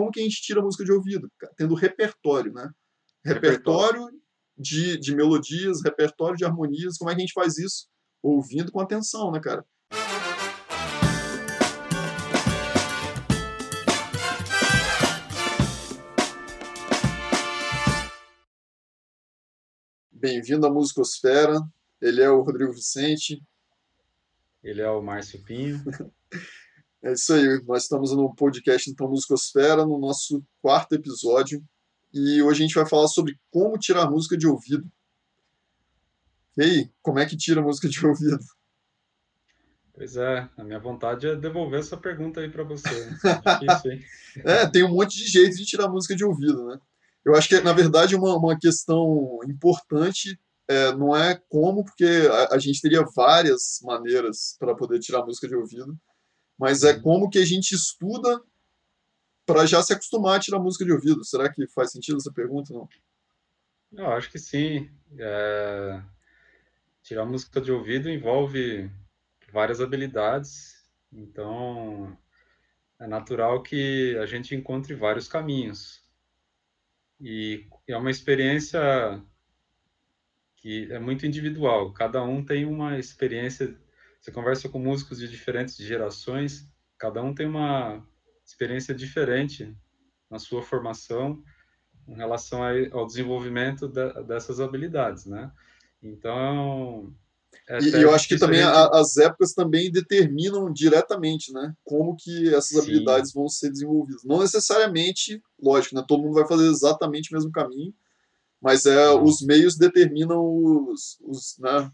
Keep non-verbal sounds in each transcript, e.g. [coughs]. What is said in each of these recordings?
como que a gente tira música de ouvido? Tendo repertório, né? Repertório, repertório de, de melodias, repertório de harmonias. Como é que a gente faz isso? Ouvindo com atenção, né, cara? Bem-vindo à Musicosfera. Ele é o Rodrigo Vicente. Ele é o Márcio Pinho. [laughs] é isso aí. Nós estamos no podcast então Musicosfera, no nosso quarto episódio. E hoje a gente vai falar sobre como tirar música de ouvido. E aí, como é que tira música de ouvido? Pois é, a minha vontade é devolver essa pergunta aí para você. Difícil, hein? [laughs] é, tem um monte de jeitos de tirar música de ouvido, né? Eu acho que, na verdade, uma, uma questão importante é, não é como, porque a, a, gente teria várias maneiras para poder tirar música de ouvido, mas é como que a gente estuda para já se acostumar a tirar música de ouvido. Será que faz sentido essa pergunta? Não? Eu acho que sim. É... Tirar música de ouvido envolve várias habilidades, então é natural que a gente encontre vários caminhos. E é uma experiência que é muito individual. Cada um tem uma experiência. Você conversa com músicos de diferentes gerações, cada um tem uma experiência diferente na sua formação em relação ao desenvolvimento dessas habilidades, né? Então, é e eu acho que também as épocas também determinam diretamente, né? Como que essas Sim. habilidades vão ser desenvolvidas. Não necessariamente, lógico, né? Todo mundo vai fazer exatamente o mesmo caminho, mas é os meios determinam os, os né?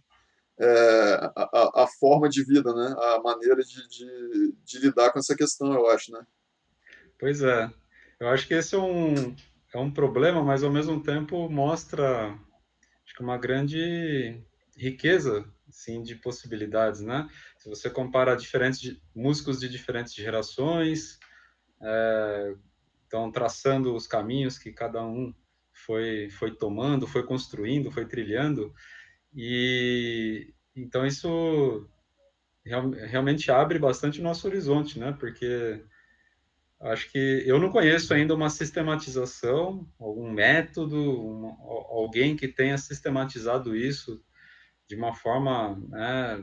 É, a, a, forma de vida, né? A maneira de, de, de, lidar com essa questão, eu acho, né? Pois é. Eu acho que esse é um, é um problema, mas ao mesmo tempo mostra acho que uma grande riqueza sim de possibilidades, né? Se você compara diferentes músicos de diferentes gerações, é, estão traçando os caminhos que cada um foi foi tomando, foi construindo, foi trilhando, e então isso real, realmente abre bastante o nosso horizonte, né? Porque acho que eu não conheço ainda uma sistematização, algum método, um, alguém que tenha sistematizado isso de uma forma né,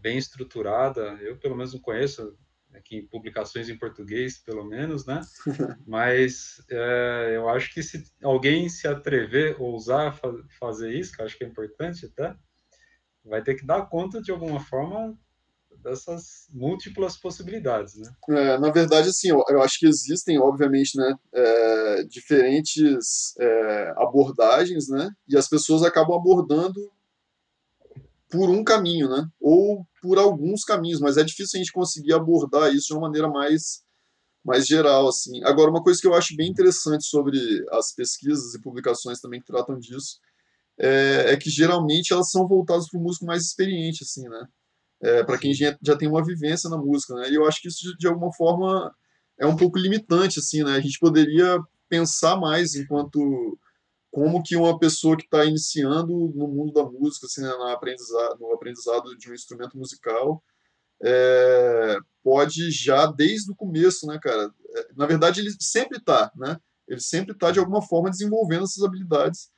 bem estruturada. Eu, pelo menos, não conheço aqui em publicações em português, pelo menos, né? [laughs] Mas é, eu acho que se alguém se atrever, ousar fa fazer isso, que eu acho que é importante até, vai ter que dar conta de alguma forma dessas múltiplas possibilidades, né? É, na verdade, assim, eu, eu, acho que existem, obviamente, né, é, diferentes é, abordagens, né? E as pessoas acabam abordando por um caminho, né? Ou por alguns caminhos, mas é difícil a gente conseguir abordar isso de uma maneira mais mais geral, assim. Agora, uma coisa que eu acho bem interessante sobre as pesquisas e publicações também que tratam disso é, é que geralmente elas são voltadas para o músico mais experiente, assim, né? É, para quem já, já tem uma vivência na música, né? E eu acho que isso de, alguma forma é um pouco limitante, assim, né? A gente poderia pensar mais enquanto como que uma pessoa que está iniciando no mundo da música, assim, né, aprendizado, no aprendizado de um instrumento musical, é, pode já desde o começo, né, cara? É, na verdade, ele sempre está, né? Ele sempre está de alguma forma desenvolvendo essas habilidades,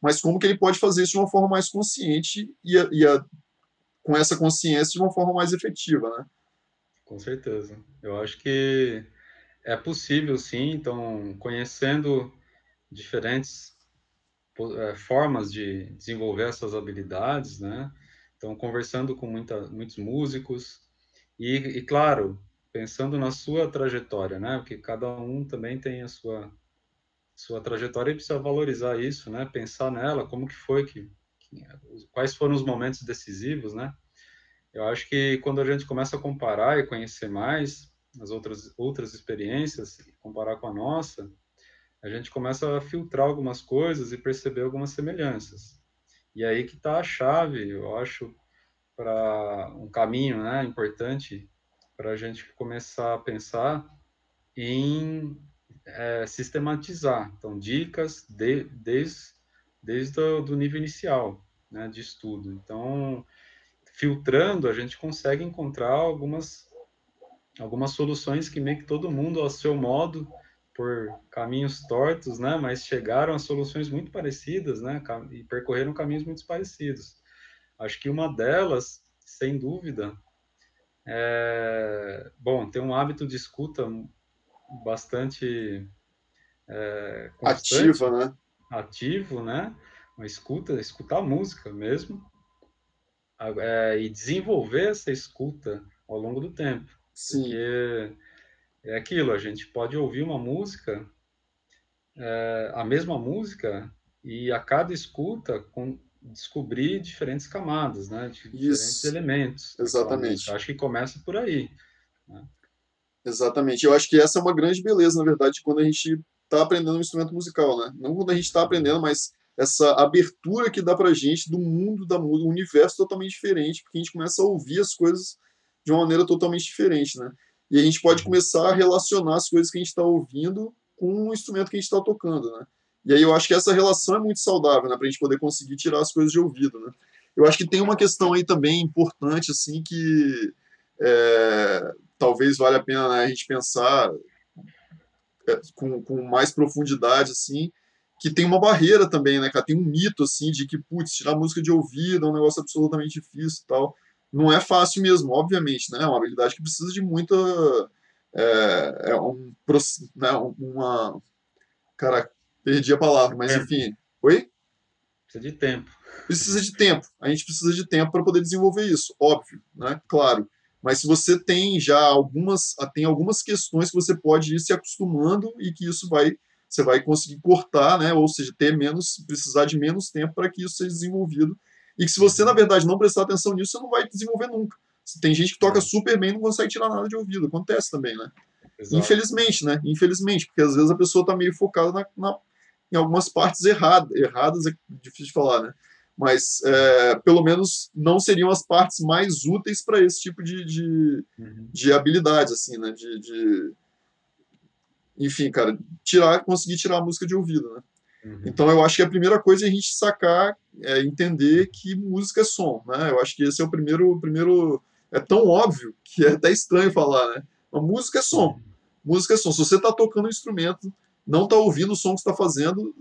mas como que ele pode fazer isso de uma forma mais consciente e, a, e a, com essa consciência de uma forma mais efetiva, né? Com certeza. Eu acho que é possível, sim. Então, conhecendo diferentes formas de desenvolver essas habilidades, né? Então, conversando com muita, muitos músicos e, e, claro, pensando na sua trajetória, né? Porque cada um também tem a sua sua trajetória e precisa valorizar isso, né? Pensar nela, como que foi que, que quais foram os momentos decisivos, né? Eu acho que quando a gente começa a comparar e conhecer mais as outras outras experiências, comparar com a nossa, a gente começa a filtrar algumas coisas e perceber algumas semelhanças. E aí que está a chave, eu acho, para um caminho né, importante para a gente começar a pensar em é, sistematizar. Então, dicas de, desde, desde o nível inicial né, de estudo. Então, filtrando, a gente consegue encontrar algumas, algumas soluções que meio que todo mundo, ao seu modo, por caminhos tortos, né? Mas chegaram a soluções muito parecidas, né? E percorreram caminhos muito parecidos. Acho que uma delas, sem dúvida, é... bom, tem um hábito de escuta bastante é, ativa, né? Ativo, né? Uma escuta, escutar música mesmo, é, e desenvolver essa escuta ao longo do tempo. Sim. Porque é aquilo, a gente pode ouvir uma música, é, a mesma música, e a cada escuta com, descobrir diferentes camadas, né? Diferentes Isso. elementos. Exatamente. Acho que começa por aí. Né? Exatamente. Eu acho que essa é uma grande beleza, na verdade, quando a gente está aprendendo um instrumento musical, né? Não quando a gente está aprendendo, mas essa abertura que dá pra gente do mundo da música, um universo totalmente diferente, porque a gente começa a ouvir as coisas de uma maneira totalmente diferente, né? E a gente pode começar a relacionar as coisas que a gente está ouvindo com o instrumento que a gente está tocando, né? E aí eu acho que essa relação é muito saudável, né? Para a gente poder conseguir tirar as coisas de ouvido, né? Eu acho que tem uma questão aí também importante, assim, que é, talvez valha a pena né, a gente pensar é, com, com mais profundidade, assim, que tem uma barreira também, né, cara? Tem um mito, assim, de que, putz, tirar música de ouvido é um negócio absolutamente difícil e tal. Não é fácil mesmo, obviamente, né? É uma habilidade que precisa de muita. É, é um, né, uma. Cara, perdi a palavra, mas enfim. Oi? Precisa de tempo. Precisa de tempo. A gente precisa de tempo para poder desenvolver isso, óbvio, né? Claro. Mas se você tem já algumas, tem algumas questões que você pode ir se acostumando e que isso vai você vai conseguir cortar, né? Ou seja, ter menos, precisar de menos tempo para que isso seja desenvolvido. E que se você, na verdade, não prestar atenção nisso, você não vai desenvolver nunca. Tem gente que toca super bem e não consegue tirar nada de ouvido. Acontece também, né? Exato. Infelizmente, né? Infelizmente, porque às vezes a pessoa está meio focada na, na, em algumas partes erradas. Erradas é difícil de falar, né? Mas é, pelo menos não seriam as partes mais úteis para esse tipo de, de, uhum. de habilidades, assim, né? De, de, enfim, cara, tirar, conseguir tirar a música de ouvido, né? Uhum. Então eu acho que a primeira coisa é a gente sacar, é entender que música é som, né? Eu acho que esse é o primeiro, primeiro é tão óbvio que é até estranho falar, né? A música é som, música é som. Se você está tocando um instrumento, não está ouvindo o som que está fazendo,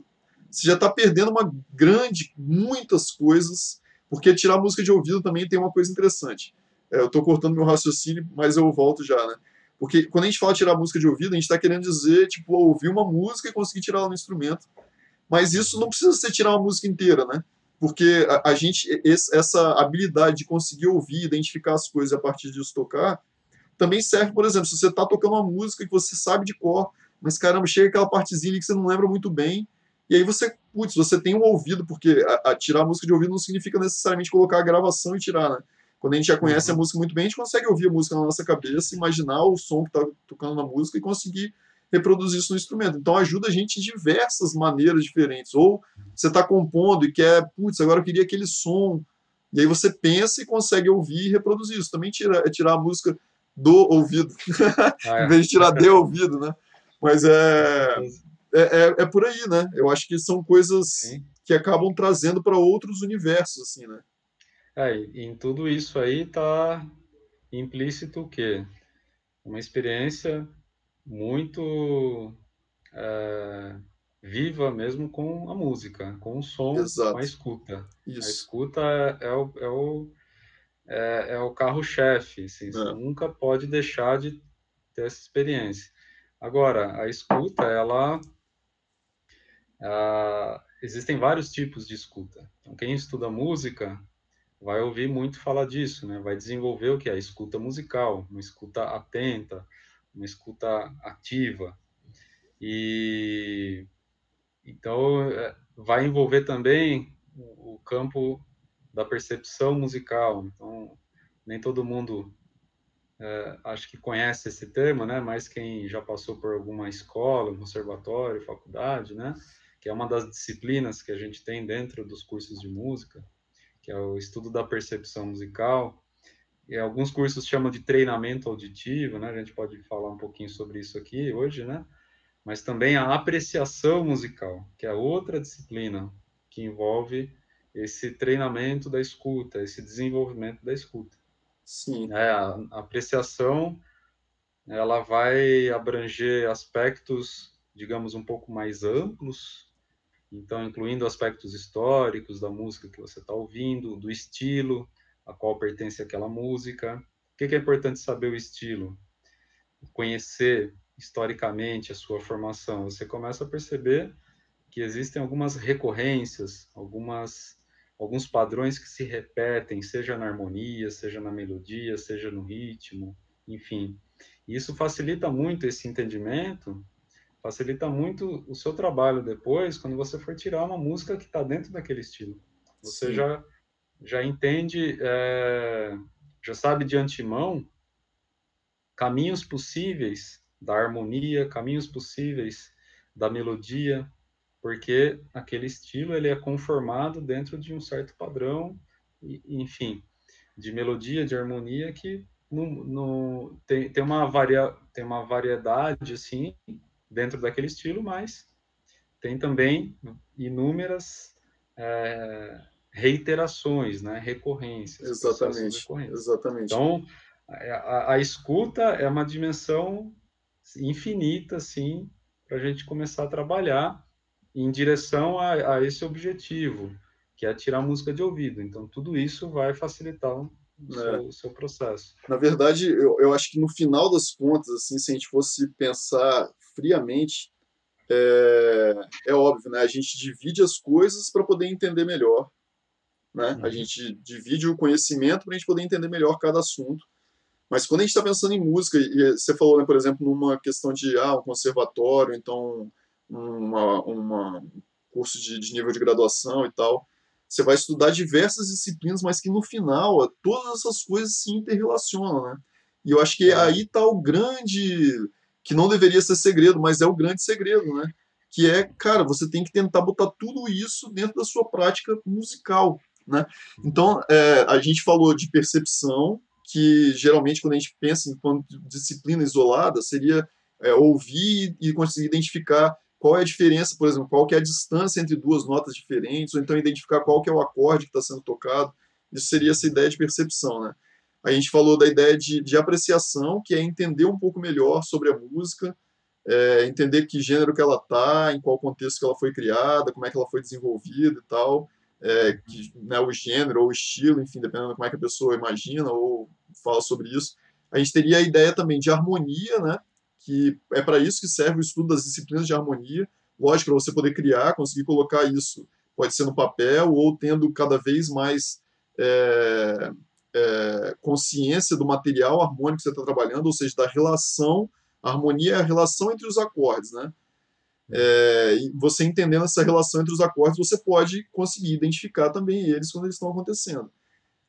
você já está perdendo uma grande, muitas coisas, porque tirar música de ouvido também tem uma coisa interessante. É, eu estou cortando meu raciocínio, mas eu volto já, né? Porque quando a gente fala tirar música de ouvido, a gente está querendo dizer, tipo, ouvir uma música e conseguir tirar ela no instrumento. Mas isso não precisa ser tirar uma música inteira, né? Porque a, a gente, esse, essa habilidade de conseguir ouvir, identificar as coisas e a partir disso tocar, também serve, por exemplo, se você está tocando uma música que você sabe de cor, mas caramba, chega aquela partezinha que você não lembra muito bem, e aí você, putz, você tem um ouvido, porque a, a tirar a música de ouvido não significa necessariamente colocar a gravação e tirar, né? Quando a gente já conhece uhum. a música muito bem, a gente consegue ouvir a música na nossa cabeça, imaginar o som que está tocando na música e conseguir reproduzir isso no instrumento. Então ajuda a gente de diversas maneiras diferentes. Ou você está compondo e quer, putz, agora eu queria aquele som. E aí você pensa e consegue ouvir e reproduzir isso. Também tira, é tirar a música do ouvido, [laughs] ah, é. em vez de tirar de ouvido, né? Mas é, é, é, é, por aí, né? Eu acho que são coisas Sim. que acabam trazendo para outros universos, assim, né? É, em tudo isso aí está implícito o quê? Uma experiência muito é, viva mesmo com a música, com o som, Exato. com a escuta. Isso. A escuta é, é o, é o, é, é o carro-chefe, assim, você é. nunca pode deixar de ter essa experiência. Agora, a escuta, ela... Ah, existem vários tipos de escuta. Então, quem estuda música vai ouvir muito falar disso, né? Vai desenvolver o que é a escuta musical, uma escuta atenta, uma escuta ativa. E então é, vai envolver também o campo da percepção musical. Então nem todo mundo é, acho que conhece esse termo, né? Mas quem já passou por alguma escola, conservatório, faculdade, né? Que é uma das disciplinas que a gente tem dentro dos cursos de música que é o estudo da percepção musical. E alguns cursos chamam de treinamento auditivo, né? A gente pode falar um pouquinho sobre isso aqui hoje, né? Mas também a apreciação musical, que é outra disciplina que envolve esse treinamento da escuta, esse desenvolvimento da escuta. Sim. É, a, apreciação ela vai abranger aspectos digamos, um pouco mais amplos, então incluindo aspectos históricos da música que você está ouvindo, do estilo a qual pertence aquela música. O que é importante saber o estilo? Conhecer historicamente a sua formação. Você começa a perceber que existem algumas recorrências, algumas alguns padrões que se repetem, seja na harmonia, seja na melodia, seja no ritmo, enfim. Isso facilita muito esse entendimento, facilita muito o seu trabalho depois, quando você for tirar uma música que está dentro daquele estilo. Você já, já entende, é, já sabe de antemão caminhos possíveis da harmonia, caminhos possíveis da melodia, porque aquele estilo ele é conformado dentro de um certo padrão, enfim, de melodia, de harmonia que no, no, tem, tem, uma varia, tem uma variedade assim dentro daquele estilo, mas tem também inúmeras é, reiterações, né, recorrências. Exatamente. Recorrências. Exatamente. Então, a, a, escuta é uma dimensão infinita, assim, para a gente começar a trabalhar em direção a, a, esse objetivo, que é tirar música de ouvido. Então, tudo isso vai facilitar o, é. seu, o seu, processo. Na verdade, eu, eu acho que no final das contas, assim, se a gente fosse pensar friamente, é, é óbvio, né? A gente divide as coisas para poder entender melhor. Né? Uhum. A gente divide o conhecimento para a gente poder entender melhor cada assunto. Mas quando a gente está pensando em música, e você falou, né, por exemplo, numa questão de ah, um conservatório, então uma, uma curso de, de, nível de graduação e tal. Você vai estudar diversas disciplinas, mas que no final todas essas coisas se interrelacionam, né? E eu acho que aí está o grande, que não deveria ser segredo, mas é o grande segredo, né? Que é, cara, você tem que tentar botar tudo isso dentro da sua prática musical, né? Então, é, a gente falou de percepção, que geralmente quando a gente pensa em disciplina isolada, seria é, ouvir e conseguir identificar qual é a diferença, por exemplo, qual que é a distância entre duas notas diferentes, ou então identificar qual que é o acorde que está sendo tocado. Isso seria essa ideia de percepção, né? A gente falou da ideia de, de apreciação, que é entender um pouco melhor sobre a música, é, entender que gênero que ela está, em qual contexto que ela foi criada, como é que ela foi desenvolvida e tal, é, que, né, o gênero ou o estilo, enfim, dependendo de como é que a pessoa imagina ou fala sobre isso. A gente teria a ideia também de harmonia, né? que é para isso que serve o estudo das disciplinas de harmonia. Lógico, para você poder criar, conseguir colocar isso, pode ser no papel ou tendo cada vez mais é, é, consciência do material harmônico que você está trabalhando, ou seja, da relação. A harmonia é a relação entre os acordes, né? É, você entendendo essa relação entre os acordes, você pode conseguir identificar também eles quando eles estão acontecendo.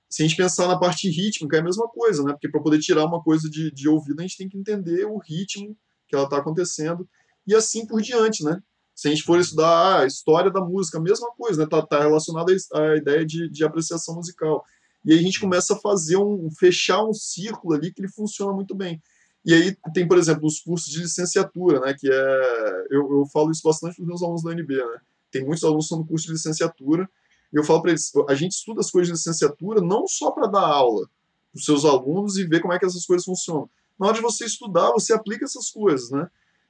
Se a gente pensar na parte rítmica, é a mesma coisa, né? Porque para poder tirar uma coisa de, de ouvido, a gente tem que entender o ritmo que ela está acontecendo e assim por diante, né? Se a gente for estudar a história da música, a mesma coisa, né? Tá, tá relacionada à ideia de, de apreciação musical. E aí a gente começa a fazer um fechar um círculo ali que ele funciona muito bem. E aí tem, por exemplo, os cursos de licenciatura, né? Que é eu, eu falo isso bastante para os meus alunos da UNB, né? Tem muitos alunos que estão no curso de licenciatura e eu falo para eles, a gente estuda as coisas de licenciatura não só para dar aula para os seus alunos e ver como é que essas coisas funcionam. Na hora de você estudar, você aplica essas coisas, né?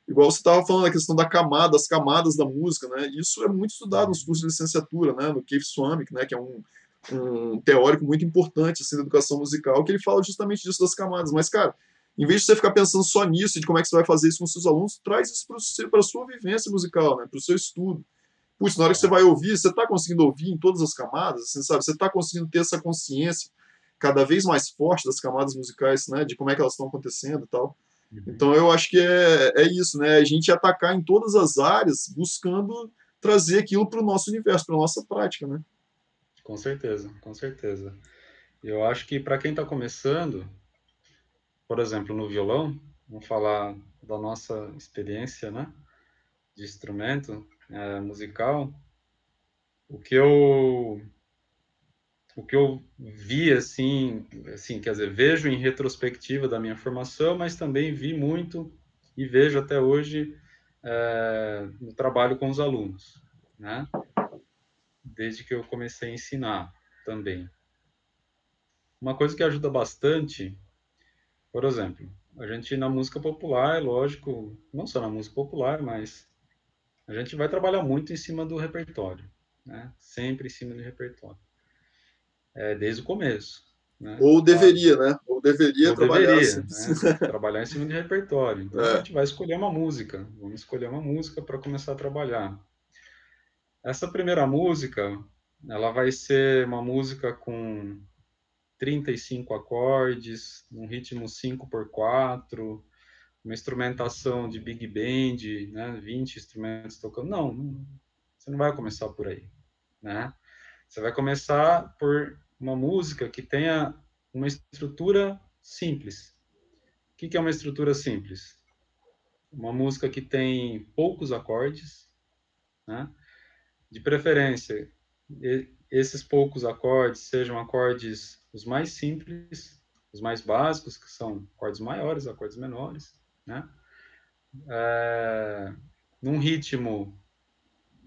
Igual você estava falando a questão da camada, das camadas da música, né? Isso é muito estudado nos cursos de licenciatura, né? No Keith Swamick, né? Que é um, um teórico muito importante assim, da educação musical, que ele fala justamente disso das camadas. Mas, cara, em vez de você ficar pensando só nisso, de como é que você vai fazer isso com seus alunos, traz isso para a sua vivência musical, né? Para o seu estudo putz, na hora que você vai ouvir, você está conseguindo ouvir em todas as camadas, você sabe, você está conseguindo ter essa consciência cada vez mais forte das camadas musicais, né, de como é que elas estão acontecendo e tal. Uhum. Então eu acho que é, é isso, né, a gente atacar em todas as áreas, buscando trazer aquilo para o nosso universo, para a nossa prática, né. Com certeza, com certeza. Eu acho que para quem está começando, por exemplo, no violão, vamos falar da nossa experiência, né, de instrumento, é, musical, o que eu o que eu vi assim, assim, quer dizer, vejo em retrospectiva da minha formação, mas também vi muito e vejo até hoje é, no trabalho com os alunos, né? Desde que eu comecei a ensinar também. Uma coisa que ajuda bastante, por exemplo, a gente na música popular, lógico, não só na música popular, mas a gente vai trabalhar muito em cima do repertório, né? Sempre em cima do repertório. É, desde o começo. Né? Ou deveria, né? Ou deveria Ou trabalhar deveria, assim. né? trabalhar em cima de repertório. Então é. a gente vai escolher uma música. Vamos escolher uma música para começar a trabalhar. Essa primeira música, ela vai ser uma música com 35 acordes, um ritmo 5 por 4, uma instrumentação de big band, né, 20 instrumentos tocando. Não, você não vai começar por aí, né? Você vai começar por uma música que tenha uma estrutura simples. O que é uma estrutura simples? Uma música que tem poucos acordes, né? De preferência, esses poucos acordes sejam acordes os mais simples, os mais básicos, que são acordes maiores, acordes menores, né? É, num ritmo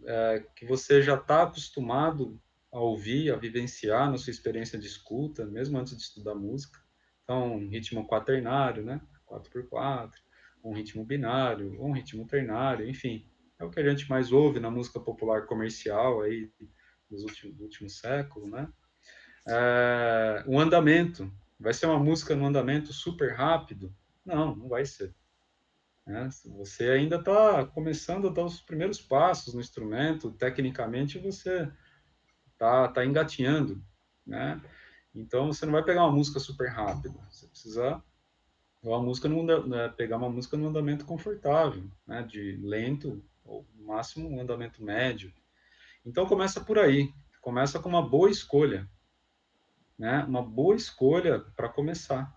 é, que você já está acostumado a ouvir, a vivenciar na sua experiência de escuta, mesmo antes de estudar música. Então, um ritmo quaternário, né? 4x4, um ritmo binário, um ritmo ternário, enfim. É o que a gente mais ouve na música popular comercial aí dos últimos, do último século, né? É, o andamento. Vai ser uma música no andamento super rápido? Não, não vai ser. Né? Você ainda está começando a dar os primeiros passos no instrumento, tecnicamente você está tá engatinhando, né? Então você não vai pegar uma música super rápida, você precisa uma música no, né, pegar uma música no andamento confortável, né? De lento ou no máximo um andamento médio. Então começa por aí, começa com uma boa escolha, né? Uma boa escolha para começar.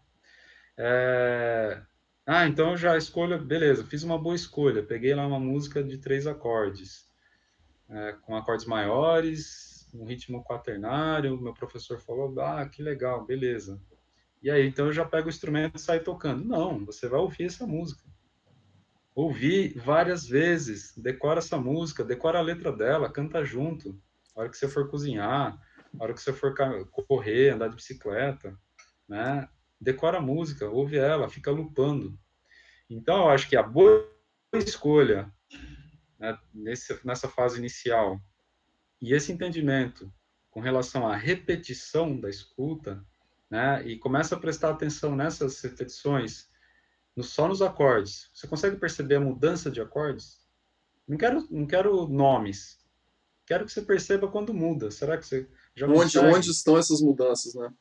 É... Ah, então eu já escolho, beleza, fiz uma boa escolha, peguei lá uma música de três acordes, é, com acordes maiores, um ritmo quaternário, meu professor falou, ah, que legal, beleza. E aí, então eu já pego o instrumento e saio tocando. Não, você vai ouvir essa música. Ouvir várias vezes, decora essa música, decora a letra dela, canta junto. A hora que você for cozinhar, a hora que você for correr, andar de bicicleta, né? Decora a música, ouve ela, fica lupando. Então, eu acho que a boa escolha né, nesse, nessa fase inicial e esse entendimento com relação à repetição da escuta, né, e começa a prestar atenção nessas repetições, só nos acordes. Você consegue perceber a mudança de acordes? Não quero, não quero nomes. Quero que você perceba quando muda. Será que você já onde, onde estão essas mudanças, né?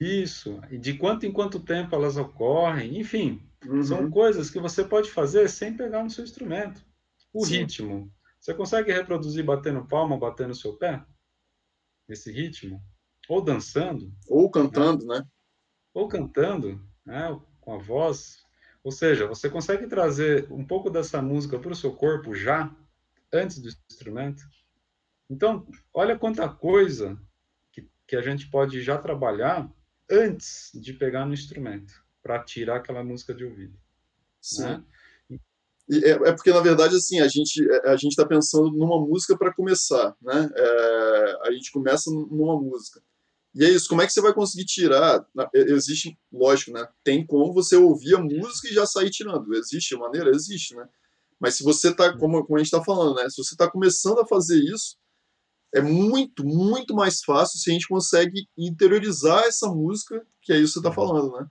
Isso, e de quanto em quanto tempo elas ocorrem, enfim, uhum. são coisas que você pode fazer sem pegar no seu instrumento. O Sim. ritmo, você consegue reproduzir batendo palma, batendo seu pé? Esse ritmo? Ou dançando? Ou cantando, né? né? Ou cantando, né? com a voz. Ou seja, você consegue trazer um pouco dessa música para o seu corpo já, antes do instrumento. Então, olha quanta coisa que a gente pode já trabalhar antes de pegar no instrumento, para tirar aquela música de ouvido. Sim. Né? É, é, porque, na verdade, assim, a gente a gente está pensando numa música para começar, né? É, a gente começa numa música. E é isso, como é que você vai conseguir tirar? Existe, lógico, né? Tem como você ouvir a música e já sair tirando. Existe maneira? Existe, né? Mas se você está, como, como a gente está falando, né? Se você está começando a fazer isso, é muito, muito mais fácil se a gente consegue interiorizar essa música, que é isso que você está falando, né?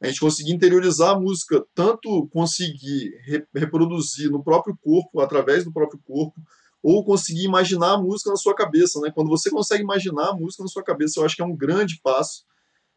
A gente conseguir interiorizar a música, tanto conseguir re reproduzir no próprio corpo, através do próprio corpo, ou conseguir imaginar a música na sua cabeça, né? Quando você consegue imaginar a música na sua cabeça, eu acho que é um grande passo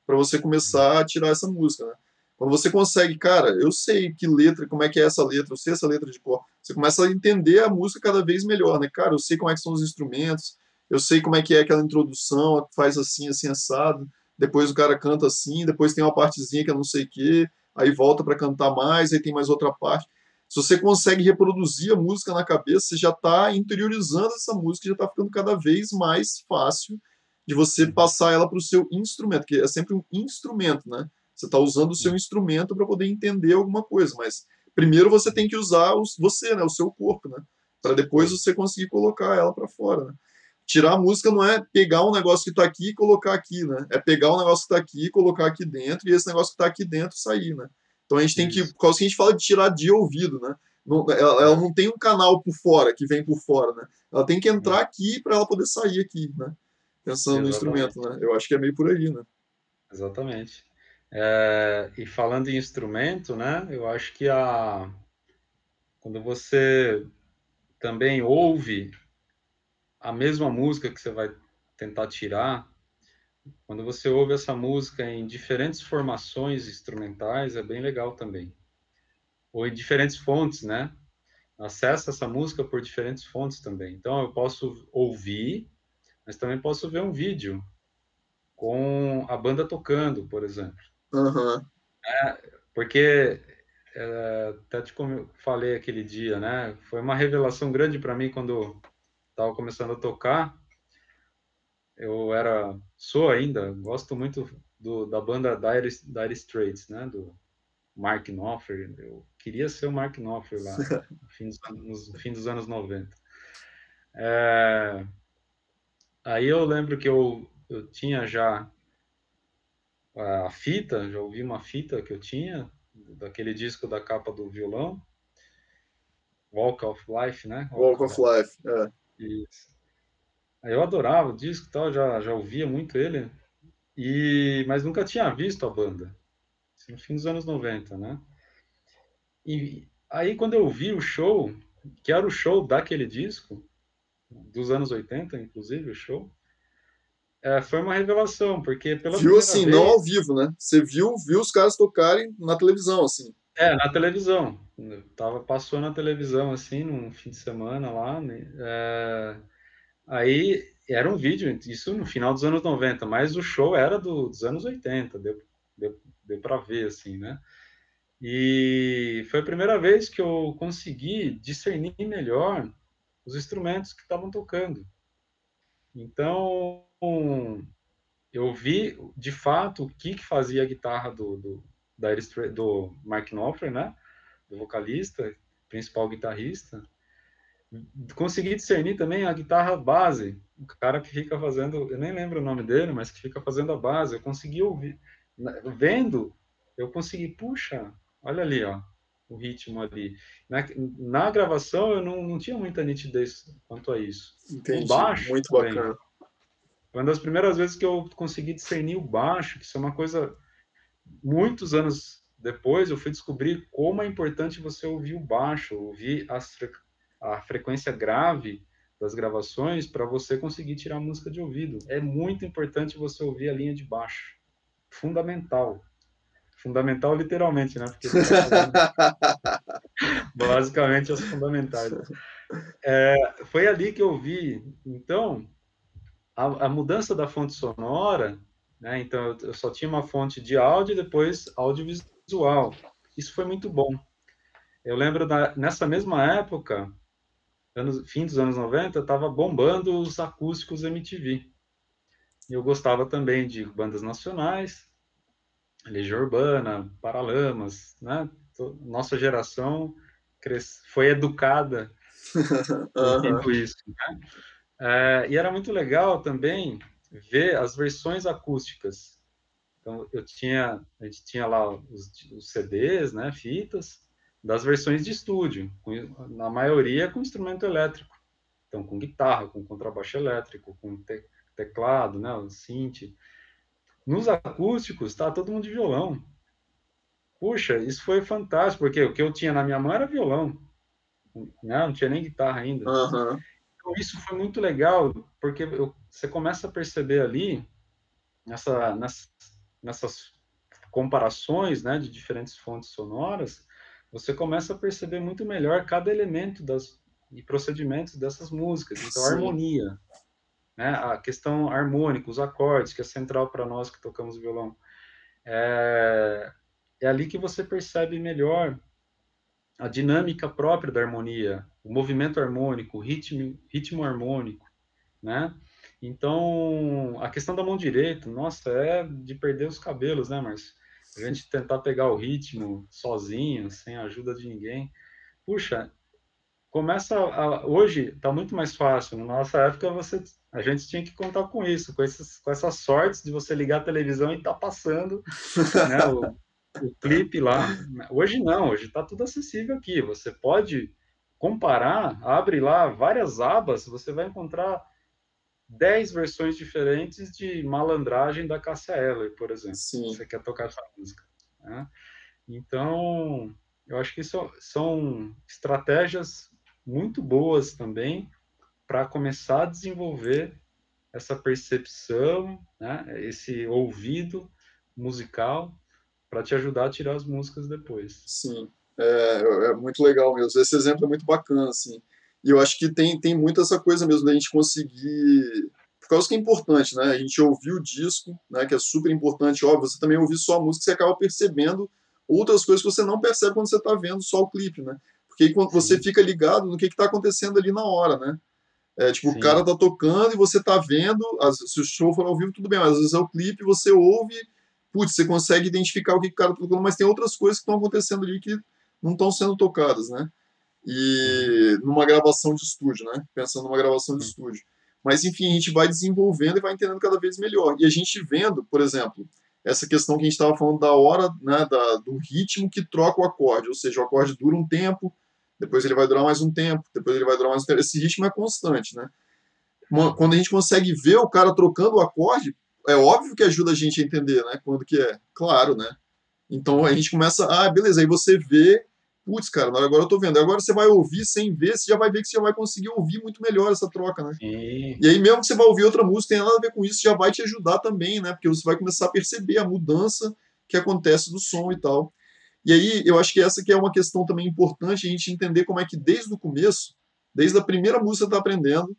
para você começar a tirar essa música, né? Quando você consegue, cara, eu sei que letra, como é que é essa letra, eu sei essa letra de cor. Você começa a entender a música cada vez melhor, né? Cara, eu sei como é que são os instrumentos, eu sei como é que é aquela introdução, faz assim, assim, assado, depois o cara canta assim, depois tem uma partezinha que eu não sei o quê, aí volta para cantar mais, aí tem mais outra parte. Se você consegue reproduzir a música na cabeça, você já está interiorizando essa música, já está ficando cada vez mais fácil de você passar ela para o seu instrumento, que é sempre um instrumento, né? Você está usando o seu instrumento para poder entender alguma coisa, mas primeiro você tem que usar os, você, né, o seu corpo, né? Para depois você conseguir colocar ela para fora. Né? tirar a música não é pegar um negócio que está aqui e colocar aqui, né? É pegar um negócio que está aqui e colocar aqui dentro, e esse negócio que está aqui dentro sair, né? Então a gente tem que, por causa que a gente fala de tirar de ouvido, né? Não, ela, ela, não tem um canal por fora, que vem por fora, né? Ela tem que entrar aqui para ela poder sair aqui, né? Pensando Exatamente. no instrumento, né? Eu acho que é meio por aí, né? Exatamente. É, e falando em instrumento, né? Eu acho que a quando você também ouve a mesma música que você vai tentar tirar, quando você ouve essa música em diferentes formações instrumentais, é bem legal também. Ou em diferentes fontes, né? Acessa essa música por diferentes fontes também. Então, eu posso ouvir, mas também posso ver um vídeo com a banda tocando, por exemplo. Uhum. É, porque, é, até te como eu falei aquele dia, né? Foi uma revelação grande para mim quando estava começando a tocar. Eu era, sou ainda, gosto muito do, da banda Dire, Dire Straits, né? Do Mark Knopfler. Eu queria ser o Mark Knopfler lá [laughs] no fim dos, no fim dos anos 90. É, aí eu lembro que eu, eu tinha já a fita, já ouvi uma fita que eu tinha, daquele disco da capa do violão, Walk of Life, né? Walk, Walk of Life, é. Isso. Eu adorava o disco e tal, já, já ouvia muito ele, e, mas nunca tinha visto a banda, no fim dos anos 90, né? E aí quando eu vi o show, que era o show daquele disco, dos anos 80, inclusive, o show, é, foi uma revelação, porque pela Viu assim, vez... não ao vivo, né? Você viu, viu os caras tocarem na televisão, assim. É, na televisão. tava, passou na televisão, assim, num fim de semana lá. Né? É... Aí era um vídeo, isso no final dos anos 90, mas o show era do, dos anos 80, deu, deu, deu para ver, assim, né? E foi a primeira vez que eu consegui discernir melhor os instrumentos que estavam tocando. Então, eu vi de fato o que, que fazia a guitarra do, do, da, do Mark Knopfler, né? Do vocalista, principal guitarrista. Consegui discernir também a guitarra base, o cara que fica fazendo, eu nem lembro o nome dele, mas que fica fazendo a base. Eu consegui ouvir, vendo, eu consegui, puxa, olha ali, ó, o ritmo ali. Na, na gravação eu não, não tinha muita nitidez quanto a isso. Entendi, o baixo, muito também, bacana foi uma das primeiras vezes que eu consegui discernir o baixo, que isso é uma coisa. Muitos anos depois eu fui descobrir como é importante você ouvir o baixo, ouvir fre... a frequência grave das gravações para você conseguir tirar a música de ouvido. É muito importante você ouvir a linha de baixo. Fundamental. Fundamental literalmente, né? Porque tá [laughs] basicamente as fundamentais. É, foi ali que eu vi. Então, a, a mudança da fonte sonora, né? Então eu só tinha uma fonte de áudio e depois audiovisual. Isso foi muito bom. Eu lembro da, nessa mesma época, anos, fim dos anos 90, estava bombando os acústicos MTV. E eu gostava também de bandas nacionais, Legião Urbana, Paralamas, né? Nossa geração foi educada [laughs] uhum. isso, né? É, e era muito legal também ver as versões acústicas. Então, eu tinha, a gente tinha lá os, os CDs, né, fitas, das versões de estúdio, com, na maioria com instrumento elétrico. Então, com guitarra, com contrabaixo elétrico, com te, teclado, né, o synth. Nos acústicos, tá todo mundo de violão. Puxa, isso foi fantástico, porque o que eu tinha na minha mão era violão. Né? Não tinha nem guitarra ainda. Uhum. Então, isso foi muito legal, porque eu, você começa a perceber ali, nessa, nessas, nessas comparações né, de diferentes fontes sonoras, você começa a perceber muito melhor cada elemento das, e procedimentos dessas músicas. Então, a harmonia, né, a questão harmônica, os acordes, que é central para nós que tocamos violão. É, é ali que você percebe melhor a dinâmica própria da harmonia, o movimento harmônico, o ritmo, ritmo harmônico, né? Então, a questão da mão direita, nossa, é de perder os cabelos, né, Márcio? A gente tentar pegar o ritmo sozinho, sem a ajuda de ninguém. Puxa, começa a, hoje está muito mais fácil. Na nossa época você a gente tinha que contar com isso, com, esses, com essas sortes de você ligar a televisão e estar tá passando [laughs] né, o, o clipe lá. Hoje não, hoje está tudo acessível aqui. Você pode comparar, abre lá várias abas, você vai encontrar 10 versões diferentes de malandragem da Cassia Eller, por exemplo. Sim. Você quer tocar essa música. Né? Então, eu acho que isso são estratégias muito boas também para começar a desenvolver essa percepção, né? esse ouvido musical para te ajudar a tirar as músicas depois. Sim, é, é, muito legal mesmo. Esse exemplo é muito bacana, assim. E eu acho que tem, tem muito essa coisa mesmo da gente conseguir. Por causa que é importante, né? A gente ouvir o disco, né? Que é super importante. Óbvio, você também ouvir só a música, você acaba percebendo outras coisas que você não percebe quando você está vendo só o clipe, né? Porque aí quando você fica ligado no que está acontecendo ali na hora, né? É, tipo, Sim. o cara tá tocando e você tá vendo, se o show for ao vivo, tudo bem, mas às vezes é o clipe, você ouve, putz, você consegue identificar o que o cara tá tocando, mas tem outras coisas que estão acontecendo ali que não estão sendo tocadas, né? E numa gravação de estúdio, né? Pensando numa gravação de estúdio. Mas, enfim, a gente vai desenvolvendo e vai entendendo cada vez melhor. E a gente vendo, por exemplo, essa questão que a gente estava falando da hora, né, da, do ritmo que troca o acorde, ou seja, o acorde dura um tempo, depois ele vai durar mais um tempo, depois ele vai durar mais um tempo. Esse ritmo é constante, né? Quando a gente consegue ver o cara trocando o acorde, é óbvio que ajuda a gente a entender, né? Quando que é. Claro, né? Então a gente começa, ah, beleza, aí você vê, putz, cara, agora eu tô vendo. Agora você vai ouvir sem ver, você já vai ver que você já vai conseguir ouvir muito melhor essa troca, né? Sim. E aí mesmo que você vai ouvir outra música, tem nada a ver com isso, já vai te ajudar também, né? Porque você vai começar a perceber a mudança que acontece do som e tal. E aí eu acho que essa que é uma questão também importante a gente entender como é que desde o começo, desde a primeira música que está aprendendo,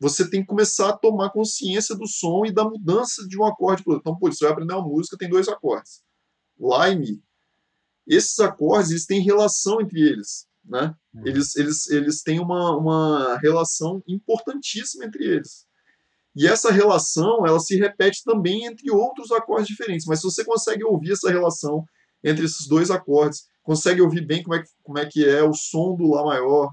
você tem que começar a tomar consciência do som e da mudança de um acorde para outro. Então, pô, você vai aprender uma música, tem dois acordes. Lá e Mi. Esses acordes, eles têm relação entre eles. Né? Uhum. Eles, eles, eles têm uma, uma relação importantíssima entre eles. E essa relação, ela se repete também entre outros acordes diferentes. Mas se você consegue ouvir essa relação entre esses dois acordes, consegue ouvir bem como é, como é que é o som do Lá maior,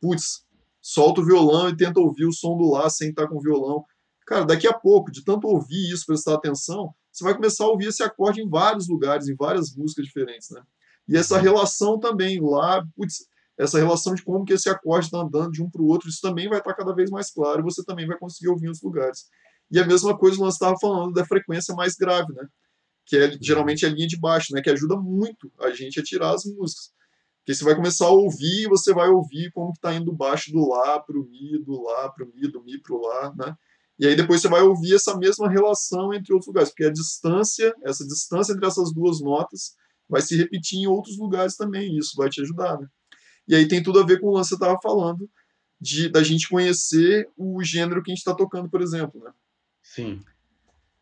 putz, solta o violão e tenta ouvir o som do Lá sem estar com o violão. Cara, daqui a pouco, de tanto ouvir isso, prestar atenção, você vai começar a ouvir esse acorde em vários lugares, em várias músicas diferentes, né? E essa relação também, lá, putz, essa relação de como que esse acorde está andando de um para o outro, isso também vai estar cada vez mais claro e você também vai conseguir ouvir outros lugares. E a mesma coisa nós estava falando da frequência mais grave, né? Que é geralmente a linha de baixo, né? Que ajuda muito a gente a tirar as músicas. Porque você vai começar a ouvir e você vai ouvir como que está indo baixo do Lá para o Mi, do Lá para o Mi, do Mi para o Lá, né? E aí depois você vai ouvir essa mesma relação entre outros lugares, porque a distância, essa distância entre essas duas notas vai se repetir em outros lugares também, isso vai te ajudar, né? E aí tem tudo a ver com o lance que você estava falando, de, da gente conhecer o gênero que a gente está tocando, por exemplo, né? Sim.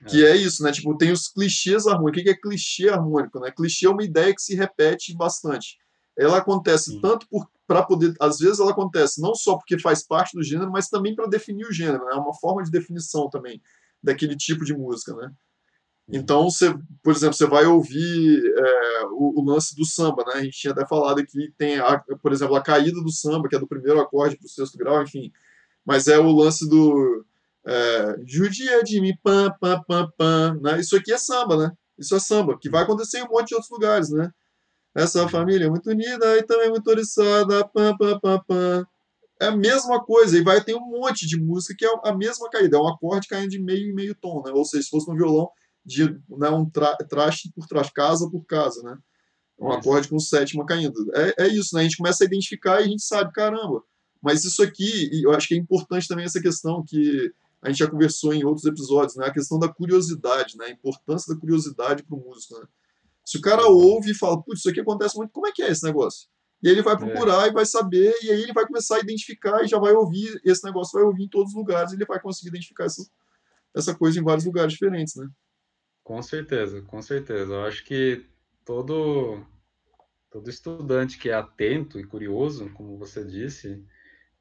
Que é. é isso, né? Tipo, tem os clichês harmônicos. O que é clichê harmônico, né? Clichê é uma ideia que se repete bastante ela acontece Sim. tanto para poder, às vezes ela acontece não só porque faz parte do gênero, mas também para definir o gênero, né? é uma forma de definição também daquele tipo de música, né? Então, você, por exemplo, você vai ouvir é, o, o, lance do samba, né? A gente tinha até falado aqui, tem, a, por exemplo, a caída do samba, que é do primeiro acorde para o sexto grau, enfim. Mas é o lance do é, judia de mim, pam, pam, pam, pam, né? Isso aqui é samba, né? Isso é samba, que vai acontecer em um monte de outros lugares, né? Essa família é muito unida e também muito oriçada. Pam, pam, pam, pam. É a mesma coisa, e vai ter um monte de música que é a mesma caída, é um acorde caindo de meio em meio tom, né? Ou seja, se fosse um violão, de né, um tra traste por traste, casa por casa, né? Um isso. acorde com sétima caindo. É, é isso, né? A gente começa a identificar e a gente sabe, caramba. Mas isso aqui, eu acho que é importante também essa questão que a gente já conversou em outros episódios, né? A questão da curiosidade, né? A importância da curiosidade para o músico, né? Se o cara ouve e fala, putz, isso aqui acontece muito, como é que é esse negócio? E aí ele vai procurar é. e vai saber, e aí ele vai começar a identificar e já vai ouvir, esse negócio vai ouvir em todos os lugares, e ele vai conseguir identificar essa, essa coisa em vários lugares diferentes, né? Com certeza, com certeza. Eu acho que todo, todo estudante que é atento e curioso, como você disse,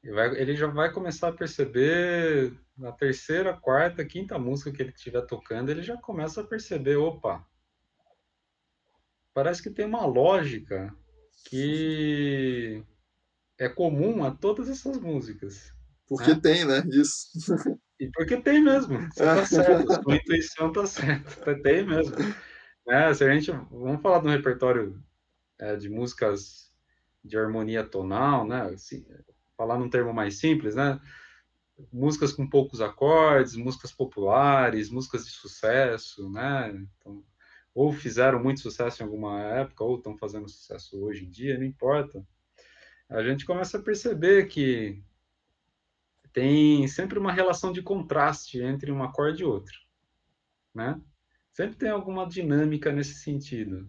ele, vai, ele já vai começar a perceber na terceira, quarta, quinta música que ele estiver tocando, ele já começa a perceber, opa, parece que tem uma lógica que é comum a todas essas músicas. Porque né? tem, né? Isso. [laughs] E porque tem mesmo. Você tá certo, a [laughs] sua intuição tá certa. Tem mesmo. né, se a gente vamos falar de um repertório é, de músicas de harmonia tonal, né? Assim, falar num termo mais simples, né? Músicas com poucos acordes, músicas populares, músicas de sucesso, né? Então, ou fizeram muito sucesso em alguma época, ou estão fazendo sucesso hoje em dia, não importa. A gente começa a perceber que tem sempre uma relação de contraste entre um acorde e outro, né? Sempre tem alguma dinâmica nesse sentido.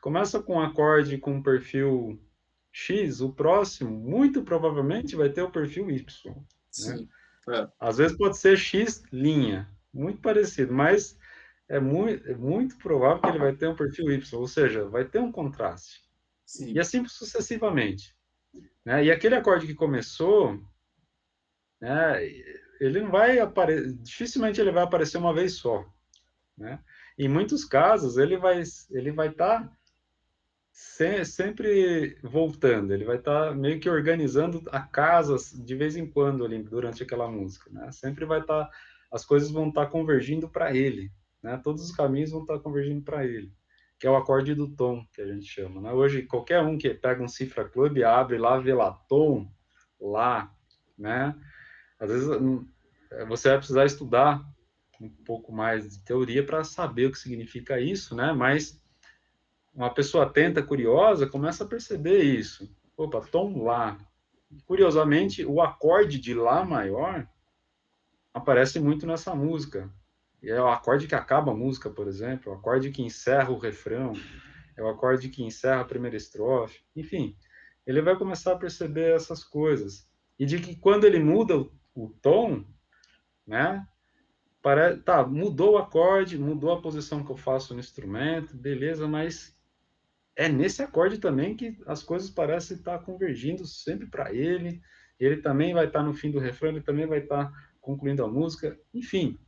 Começa com um acorde com um perfil X, o próximo muito provavelmente vai ter o perfil Y. Né? Sim. Né? É. Às vezes pode ser X linha, muito parecido, mas é muito, é muito provável que ele vai ter um perfil Y, ou seja, vai ter um contraste. Sim. E assim sucessivamente. Né? E aquele acorde que começou, né, ele não vai aparecer, dificilmente ele vai aparecer uma vez só. Né? Em muitos casos, ele vai ele vai estar tá se, sempre voltando, ele vai estar tá meio que organizando a casa de vez em quando ali durante aquela música, né? Sempre vai estar, tá, as coisas vão estar tá convergindo para ele, né? Todos os caminhos vão estar tá convergindo para ele, que é o acorde do tom que a gente chama, né? Hoje qualquer um que pega um cifra club abre lá vê lá tom, lá, né? Às vezes hum, você vai precisar estudar um pouco mais de teoria para saber o que significa isso, né? Mas uma pessoa atenta, curiosa, começa a perceber isso. Opa, tom lá. Curiosamente, o acorde de lá maior aparece muito nessa música. E é o acorde que acaba a música, por exemplo, o acorde que encerra o refrão, é o acorde que encerra a primeira estrofe. Enfim, ele vai começar a perceber essas coisas. E de que quando ele muda o, tom, né? Para, tá, mudou o acorde, mudou a posição que eu faço no instrumento, beleza, mas é nesse acorde também que as coisas parecem estar convergindo sempre para ele. Ele também vai estar no fim do refrão, ele também vai estar concluindo a música. Enfim,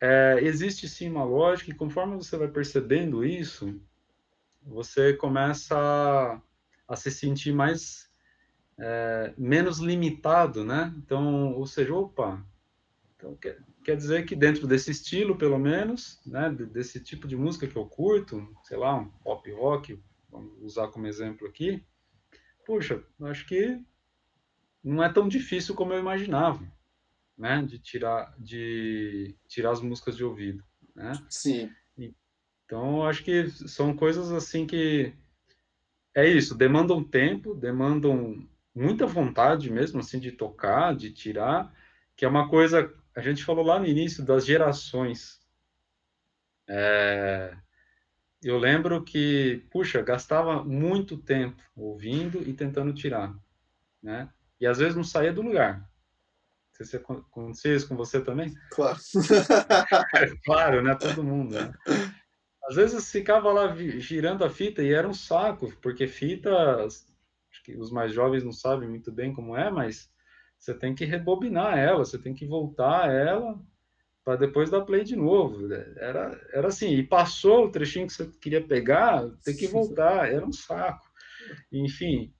é, existe sim uma lógica, e conforme você vai percebendo isso, você começa a, a se sentir mais é, menos limitado, né? Então, ou seja, opa, então quer, quer dizer que dentro desse estilo, pelo menos, né, desse tipo de música que eu curto, sei lá, um pop rock, vamos usar como exemplo aqui, puxa, acho que não é tão difícil como eu imaginava, né, de tirar de tirar as músicas de ouvido, né? Sim. Então, acho que são coisas assim que é isso, demandam tempo, demandam muita vontade mesmo assim de tocar, de tirar, que é uma coisa a gente falou lá no início das gerações. É, eu lembro que, puxa, gastava muito tempo ouvindo e tentando tirar, né? E às vezes não saía do lugar. Não se acontecia isso com você também? Claro. [laughs] claro, né? Todo mundo, né? Às vezes ficava lá girando a fita e era um saco, porque fita, acho que os mais jovens não sabem muito bem como é, mas você tem que rebobinar ela, você tem que voltar ela para depois dar play de novo. Era, era assim, e passou o trechinho que você queria pegar, tem que voltar, era um saco. Enfim,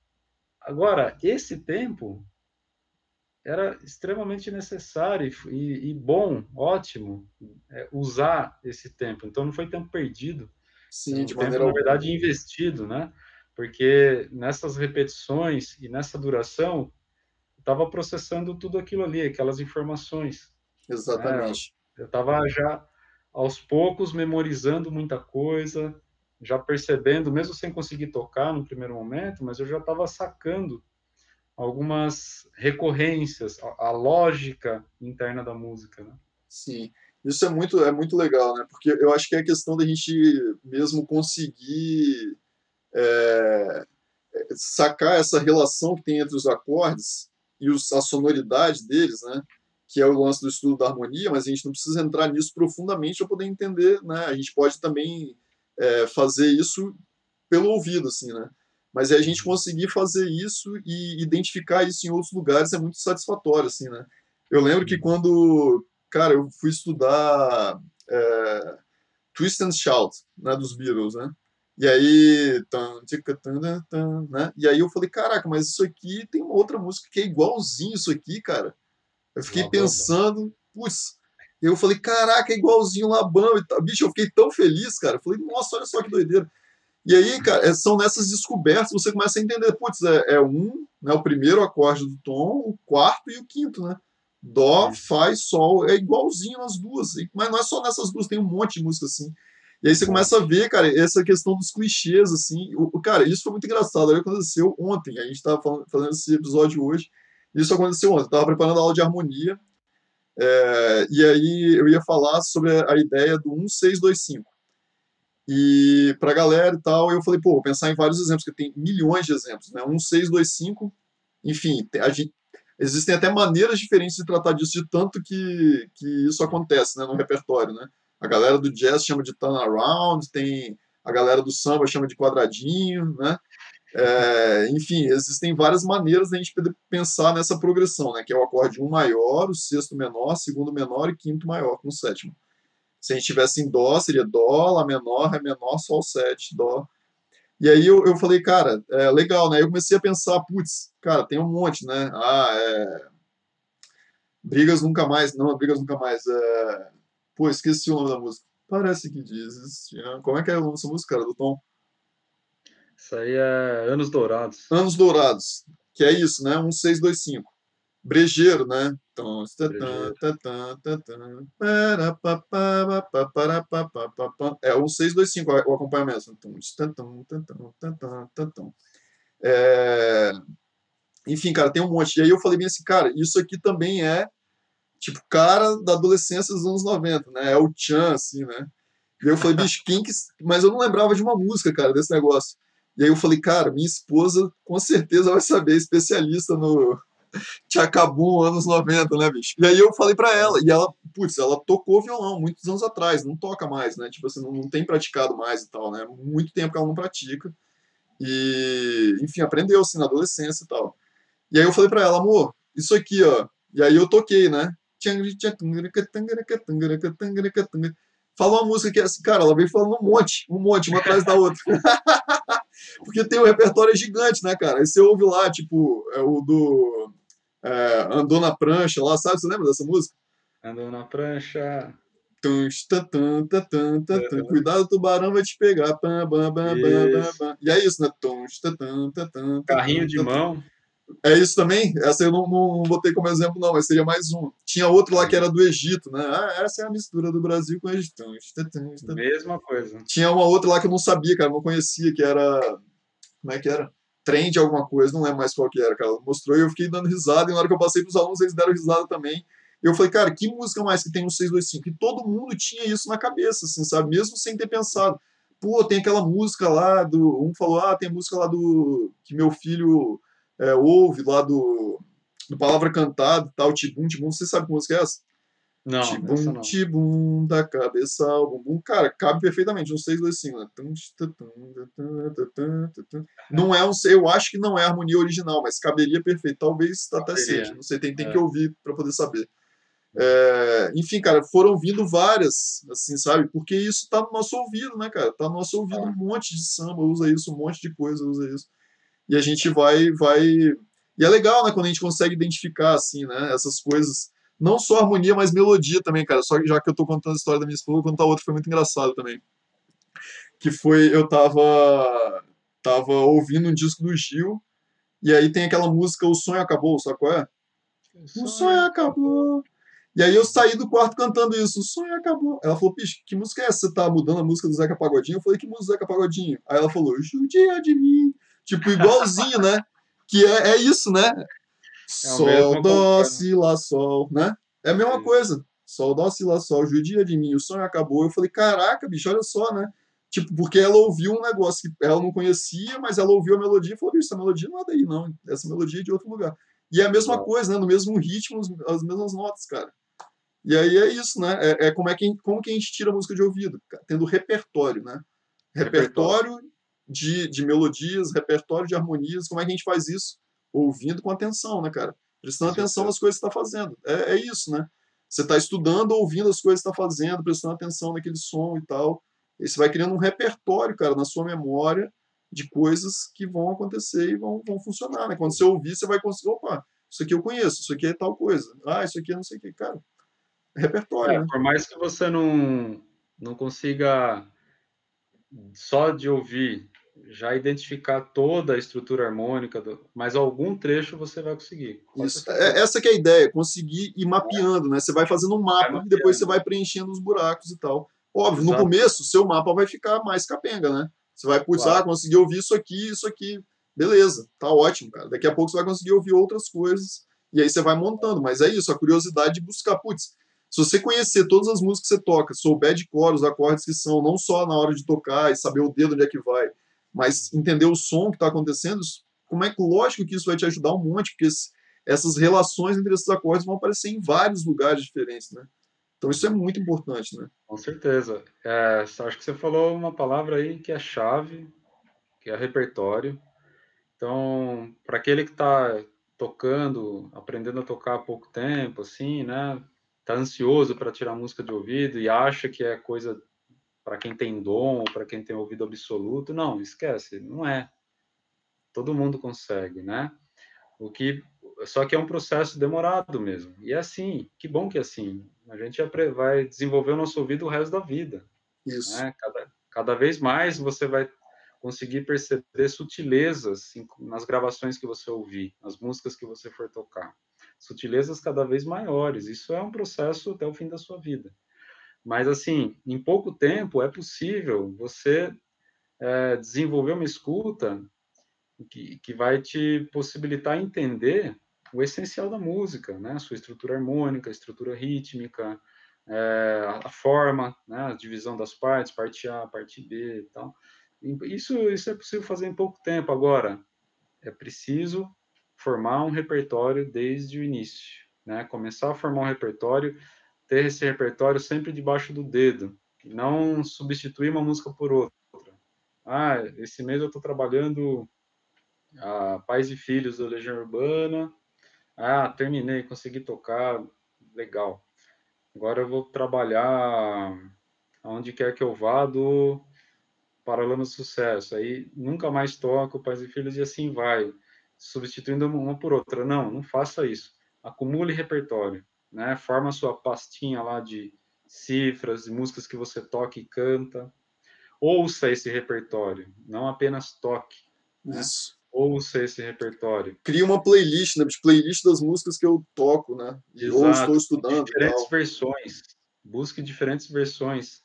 agora, esse tempo era extremamente necessário e, e bom, ótimo, é, usar esse tempo. Então, não foi tempo perdido. Sim, de tempo, maneira na verdade, investido, né? Porque nessas repetições e nessa duração, estava processando tudo aquilo ali, aquelas informações. Exatamente. É, eu estava já aos poucos memorizando muita coisa, já percebendo, mesmo sem conseguir tocar no primeiro momento, mas eu já estava sacando algumas recorrências, a, a, lógica interna da música, né? Sim, isso é muito é muito legal, né? Porque eu acho que é a questão da gente mesmo conseguir é, sacar essa relação que tem entre os acordes e os, a sonoridade deles, né? que é o lance do estudo da harmonia, mas a gente não precisa entrar nisso profundamente para poder entender, né? A gente pode também é, fazer isso pelo ouvido, assim, né? Mas é a gente conseguir fazer isso e identificar isso em outros lugares é muito satisfatório, assim, né? Eu lembro que quando, cara, eu fui estudar é, Twist and Shout, né, dos Beatles, né? E aí, né? E aí eu falei, caraca, mas isso aqui tem uma outra música que é igualzinho isso aqui, cara. Eu fiquei pensando, putz, eu falei, caraca, é igualzinho Labão e tal. Bicho, eu fiquei tão feliz, cara. Eu falei, nossa, olha só que doideira. E aí, cara, é, são nessas descobertas que você começa a entender, putz, é, é um, né, o primeiro acorde do tom, o quarto e o quinto, né? Dó, Fá e Sol, é igualzinho nas duas, mas não é só nessas duas, tem um monte de música assim. E aí você começa a ver, cara, essa questão dos clichês, assim. O, cara, isso foi muito engraçado. Aí aconteceu ontem, a gente estava fazendo esse episódio hoje, isso aconteceu ontem. Eu estava preparando a aula de harmonia, é, e aí eu ia falar sobre a ideia do 1625. E para a galera e tal, eu falei, pô, vou pensar em vários exemplos, porque tem milhões de exemplos, né? 1625, enfim, a gente, existem até maneiras diferentes de tratar disso, de tanto que, que isso acontece né, no repertório, né? A galera do jazz chama de turnaround, tem a galera do samba chama de quadradinho, né? É, enfim, existem várias maneiras da gente pensar nessa progressão, né? Que é o acorde um maior, o sexto menor, segundo menor e quinto maior com o sétimo. Se a gente tivesse em dó, seria dó, lá menor, ré menor, sol 7, dó. E aí eu, eu falei, cara, é legal, né? Eu comecei a pensar, putz, cara, tem um monte, né? Ah, é... Brigas nunca mais, não, brigas nunca mais. É... Pô, esqueci o nome da música. Parece que diz. Como é que é o nome dessa música, cara, do Tom? Isso aí é Anos Dourados. Anos Dourados, que é isso, né? 1625. Brejeiro, né? Então, é o 625 o acompanhamento. É... Enfim, cara, tem um monte. E aí eu falei bem assim, cara, isso aqui também é tipo, cara da adolescência dos anos 90, né? É o Chan, assim, né? E eu falei, bicho, que... Mas eu não lembrava de uma música, cara, desse negócio. E aí eu falei, cara, minha esposa com certeza vai saber, especialista no Tchacabum, anos 90, né, bicho? E aí eu falei para ela, e ela, putz, ela tocou violão muitos anos atrás, não toca mais, né? Tipo assim, não, não tem praticado mais e tal, né? Muito tempo que ela não pratica. E, enfim, aprendeu assim na adolescência e tal. E aí eu falei para ela, amor, isso aqui, ó. E aí eu toquei, né? Falou uma música que é assim, cara, ela veio falando um monte, um monte, uma atrás da outra. Porque tem um repertório gigante, né, cara? Aí você ouve lá, tipo, é o do. É, Andou na prancha lá, sabe? Você lembra dessa música? Andou na prancha. Cuidado, o tubarão vai te pegar. E é isso, né? Carrinho de mão. É isso também? Essa eu não, não, botei como exemplo, não, mas seria mais um. Tinha outro lá que era do Egito, né? Ah, essa é a mistura do Brasil com o Egito. Mesma coisa. Tinha uma outra lá que eu não sabia, cara, não conhecia, que era. Como é que era? Trem de alguma coisa, não lembro mais qual que era, cara. Mostrou e eu fiquei dando risada, e na hora que eu passei pros alunos, eles deram risada também. Eu falei, cara, que música mais que tem no 625? E todo mundo tinha isso na cabeça, assim, sabe? Mesmo sem ter pensado. Pô, tem aquela música lá do. Um falou, ah, tem música lá do. Que meu filho é, ouve lá do, do Palavra Cantada e tal, Tibum, Tibum, você sabe que música é essa? Não, tibum, não. Tibum, da cabeça ao bumbum. Cara, cabe perfeitamente, um 6, 2, 5. Né? Não é um, eu acho que não é a harmonia original, mas caberia perfeito. Talvez até seja. Não sei, tem, tem é. que ouvir para poder saber. É, enfim, cara, foram vindo várias, assim, sabe? Porque isso tá no nosso ouvido, né, cara? Tá no nosso ouvido um monte de samba, usa isso, um monte de coisa usa isso e a gente vai vai e é legal, né, quando a gente consegue identificar assim, né, essas coisas, não só harmonia, mas melodia também, cara. Só que já que eu tô contando a história da minha esposa, vou contar outra foi muito engraçado também. Que foi eu tava tava ouvindo um disco do Gil e aí tem aquela música O sonho acabou, sabe qual é? O sonho, o sonho acabou. E aí eu saí do quarto cantando isso, o sonho acabou. Ela falou, Pixe, que música é essa? Você tá mudando a música do Zeca Pagodinho? Eu falei, que música do Zeca Pagodinho? Aí ela falou, judia de mim. Tipo, igualzinho, né? Que é, é isso, né? É sol, dó, si, lá, sol, né? É a mesma Sim. coisa. Sol, dó, si, lá, sol, judia de mim, o sonho acabou. Eu falei, caraca, bicho, olha só, né? Tipo, porque ela ouviu um negócio que ela não conhecia, mas ela ouviu a melodia e falou, bicho, essa melodia não é daí, não. Essa melodia é de outro lugar. E é a mesma coisa, né? No mesmo ritmo, as mesmas notas, cara. E aí é isso, né? É, é como, é que, como que a gente tira a música de ouvido? Tendo repertório, né? Repertório, repertório de, de melodias, repertório de harmonias. Como é que a gente faz isso? Ouvindo com atenção, né, cara? Prestando atenção nas coisas que está fazendo. É, é isso, né? Você está estudando, ouvindo as coisas que está fazendo, prestando atenção naquele som e tal. E você vai criando um repertório, cara, na sua memória de coisas que vão acontecer e vão, vão funcionar, né? Quando você ouvir, você vai conseguir, opa, isso aqui eu conheço, isso aqui é tal coisa. Ah, isso aqui é não sei o que, cara. repertório. É, né? Por mais que você não, não consiga só de ouvir já identificar toda a estrutura harmônica, do, mas algum trecho você vai conseguir. Isso. É, essa que é a ideia, conseguir ir mapeando, né? Você vai fazendo um mapa e depois você vai preenchendo os buracos e tal. Óbvio, Exato. no começo, seu mapa vai ficar mais capenga, né? Você vai, putz, claro. ah, consegui ouvir isso aqui, isso aqui. Beleza, tá ótimo, cara. Daqui a pouco você vai conseguir ouvir outras coisas e aí você vai montando. Mas é isso, a curiosidade de buscar, putz, se você conhecer todas as músicas que você toca, souber de cor, os acordes que são, não só na hora de tocar e saber o dedo onde é que vai, mas entender o som que está acontecendo, como é que, lógico que isso vai te ajudar um monte, porque essas relações entre esses acordes vão aparecer em vários lugares diferentes, né? Então isso é muito importante, né? Com certeza. É, acho que você falou uma palavra aí que é chave, que é repertório. Então, para aquele que está tocando, aprendendo a tocar há pouco tempo, assim, né? Tá ansioso para tirar música de ouvido e acha que é coisa para quem tem dom, para quem tem ouvido absoluto. Não, esquece, não é. Todo mundo consegue, né? O que só que é um processo demorado mesmo. E é assim, que bom que é assim. A gente vai desenvolver o nosso ouvido o resto da vida. Isso. Né? Cada, cada vez mais você vai conseguir perceber sutilezas nas gravações que você ouvir, nas músicas que você for tocar. Sutilezas cada vez maiores. Isso é um processo até o fim da sua vida. Mas, assim, em pouco tempo é possível você é, desenvolver uma escuta que, que vai te possibilitar entender o essencial da música, né? Sua estrutura harmônica, estrutura rítmica, é, a forma, né? a divisão das partes, parte A, parte B e tal. Isso, isso é possível fazer em pouco tempo. Agora, é preciso formar um repertório desde o início, né? Começar a formar um repertório, ter esse repertório sempre debaixo do dedo, não substituir uma música por outra. Ah, esse mês eu estou trabalhando a Pais e Filhos da Legião Urbana. Ah, terminei, consegui tocar, legal. Agora eu vou trabalhar aonde quer que eu vá do Paralama Sucesso. Aí nunca mais toco Pais e Filhos e assim vai, substituindo uma por outra. Não, não faça isso. Acumule repertório, né? Forma a sua pastinha lá de cifras, de músicas que você toca e canta. Ouça esse repertório, não apenas toque. Né? Isso. Ouça esse repertório. Cria uma playlist, né? Playlist das músicas que eu toco, né? Exato. Ou estou estudando. Diferentes versões. Busque diferentes versões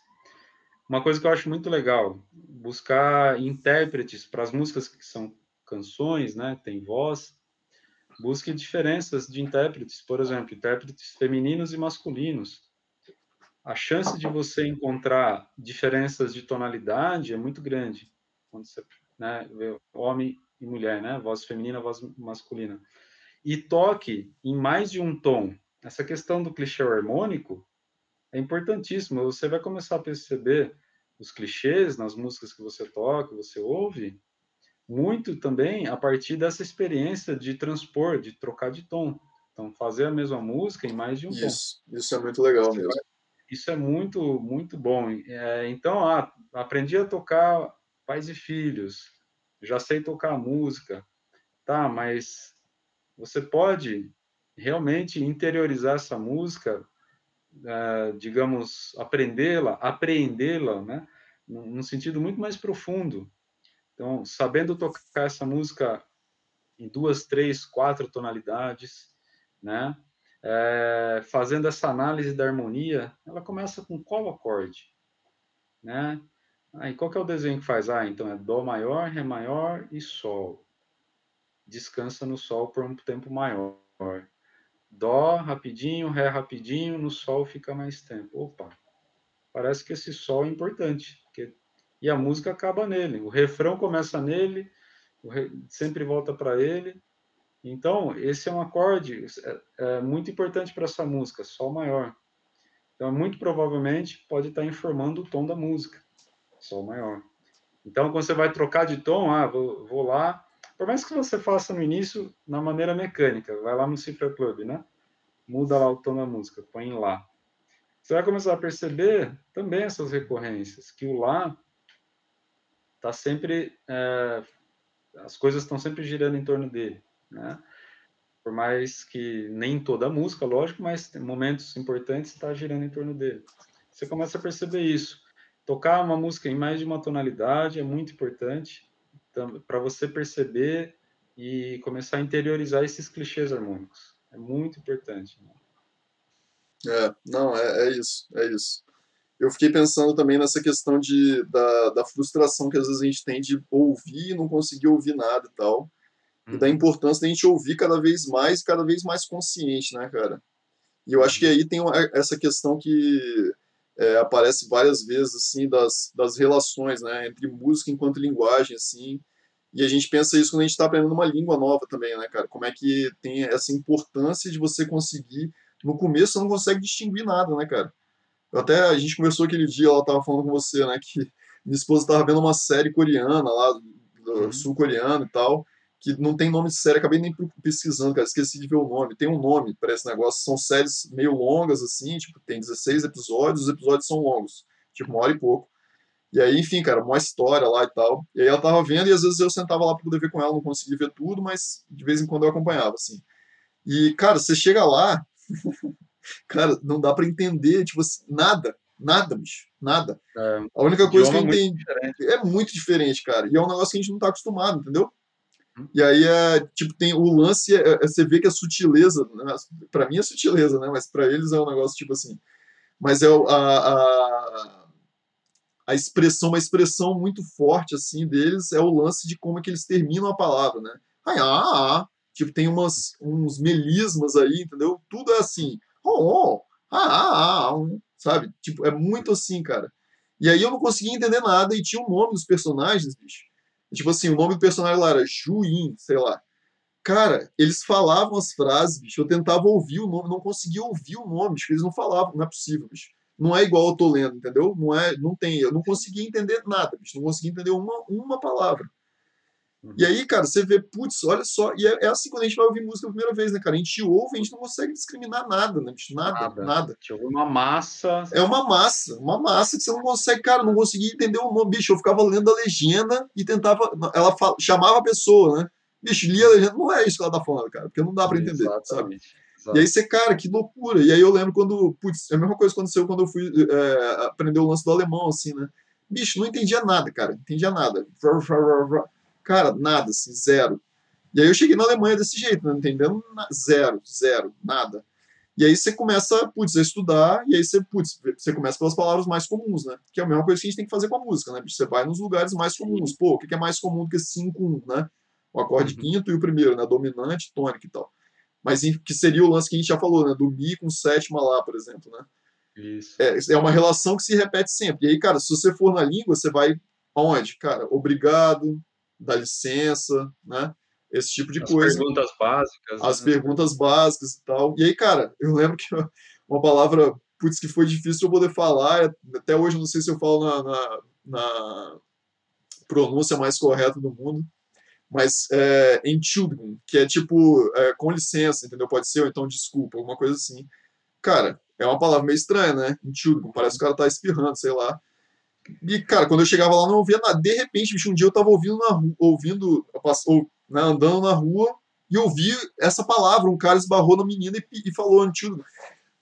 uma coisa que eu acho muito legal, buscar intérpretes para as músicas que são canções, né, tem voz, busque diferenças de intérpretes, por exemplo, intérpretes femininos e masculinos. A chance de você encontrar diferenças de tonalidade é muito grande quando você, né, vê homem e mulher, né, voz feminina, voz masculina. E toque em mais de um tom. Essa questão do clichê harmônico é importantíssimo. Você vai começar a perceber os clichês nas músicas que você toca, você ouve, muito também a partir dessa experiência de transpor, de trocar de tom. Então, fazer a mesma música em mais de um isso, tom. Isso, é muito legal mesmo. Isso é muito, muito bom. É, então, ah, aprendi a tocar pais e filhos, já sei tocar música, tá, mas você pode realmente interiorizar essa música uh, digamos, aprendê-la, apreendê-la, né? Num sentido muito mais profundo. Então, sabendo tocar essa música em duas, três, quatro tonalidades, né? É, fazendo essa análise da harmonia, ela começa com qual acorde, né? Aí, qual que é o desenho que faz? Ah, então é Dó maior, Ré maior e Sol. Descansa no Sol por um tempo maior. Dó rapidinho, Ré rapidinho, no Sol fica mais tempo. Opa, parece que esse Sol é importante. Porque... E a música acaba nele. O refrão começa nele, re... sempre volta para ele. Então, esse é um acorde é, é muito importante para essa música, Sol maior. Então, muito provavelmente pode estar informando o tom da música, Sol maior. Então, quando você vai trocar de tom, ah, vou, vou lá, por mais que você faça no início na maneira mecânica, vai lá no Cifra Club, né? Muda lá o tom da música, põe lá. Você vai começar a perceber também essas recorrências, que o lá está sempre, é, as coisas estão sempre girando em torno dele, né? por mais que nem toda a música, lógico, mas momentos importantes está girando em torno dele. Você começa a perceber isso. Tocar uma música em mais de uma tonalidade é muito importante para você perceber e começar a interiorizar esses clichês harmônicos. É muito importante. Né? É, não, é, é isso, é isso. Eu fiquei pensando também nessa questão de, da, da frustração que às vezes a gente tem de ouvir e não conseguir ouvir nada e tal. Hum. E da uhum. importância da gente ouvir cada vez mais, cada vez mais consciente, né, cara? E eu acho que aí tem essa questão que é, aparece várias vezes, assim, das, das relações, né, entre música enquanto linguagem, assim, e a gente pensa isso quando a gente está aprendendo uma língua nova também, né, cara? Como é que tem essa importância de você conseguir. No começo você não consegue distinguir nada, né, cara? Até a gente conversou aquele dia, ela tava falando com você, né, que minha esposa estava vendo uma série coreana lá, uhum. sul-coreano e tal, que não tem nome de série, acabei nem pesquisando, cara, esqueci de ver o nome. Tem um nome para esse negócio, são séries meio longas, assim, tipo, tem 16 episódios, os episódios são longos, tipo, uma hora e pouco. E aí, enfim, cara, uma história lá e tal. E aí ela tava vendo e às vezes eu sentava lá pra poder ver com ela, não conseguia ver tudo, mas de vez em quando eu acompanhava, assim. E, cara, você chega lá, cara, não dá para entender, tipo, assim, nada, nada, bicho, nada. É, a única coisa que eu entendi é muito diferente, cara. E é um negócio que a gente não tá acostumado, entendeu? Uhum. E aí é tipo tem o lance é, é, você vê que a sutileza, né? para mim é sutileza, né? Mas para eles é um negócio tipo assim. Mas é a, a a expressão, uma expressão muito forte assim deles é o lance de como é que eles terminam a palavra, né? Ai, ah, ah, tipo tem umas uns melismas aí, entendeu? Tudo é assim, oh, oh ah, ah, ah, sabe? Tipo é muito assim, cara. E aí eu não conseguia entender nada e tinha o nome dos personagens, bicho. Tipo assim, o nome do personagem lá era Juin, sei lá. Cara, eles falavam as frases, bicho. Eu tentava ouvir o nome, não conseguia ouvir o nome, bicho. Eles não falavam, não é possível, bicho não é igual eu tô lendo, entendeu? Não é, não tem, eu não consegui entender nada, bicho, não consegui entender uma, uma palavra. Uhum. E aí, cara, você vê, putz, olha só, e é, é, assim quando a gente vai ouvir música a primeira vez, né, cara? A gente ouve, a gente não consegue discriminar nada, né, bicho? Nada, nada. nada. A gente ouve uma massa. É uma massa, uma massa que você não consegue, cara, não conseguia entender o nome, bicho. Eu ficava lendo a legenda e tentava, ela fala, chamava a pessoa, né? Bicho, lia a legenda, não é isso que ela tá falando, cara, porque não dá para entender, Exatamente. sabe? E aí você, cara, que loucura. E aí eu lembro quando, putz, é a mesma coisa que aconteceu quando eu fui é, aprender o lance do alemão, assim, né? Bicho, não entendia nada, cara, não entendia nada. Cara, nada, assim, zero. E aí eu cheguei na Alemanha desse jeito, não entendendo zero, zero, nada. E aí você começa, putz, a estudar, e aí você, putz, você começa pelas palavras mais comuns, né? Que é a mesma coisa que a gente tem que fazer com a música, né? Você vai nos lugares mais comuns. Pô, o que é mais comum do que 5-1, né? O acorde uhum. quinto e o primeiro, né? Dominante, tônico e tal mas que seria o lance que a gente já falou, né? Do Mi com sétima lá, por exemplo, né? Isso. É, é uma relação que se repete sempre. E aí, cara, se você for na língua, você vai aonde? Cara, obrigado, dá licença, né? Esse tipo de As coisa. As perguntas básicas. As né? perguntas básicas e tal. E aí, cara, eu lembro que [laughs] uma palavra, putz, que foi difícil eu poder falar, até hoje eu não sei se eu falo na, na, na pronúncia mais correta do mundo, mas é, Entschuldigung, que é tipo, é, com licença, entendeu? Pode ser, ou então desculpa, alguma coisa assim. Cara, é uma palavra meio estranha, né? Entschuldigung, parece que o cara tá espirrando, sei lá. E, cara, quando eu chegava lá, não ouvia nada. De repente, bicho, um dia eu tava ouvindo, na rua, ouvindo ou, né, andando na rua, e ouvi essa palavra. Um cara esbarrou na menina e, e falou Entschuldigung.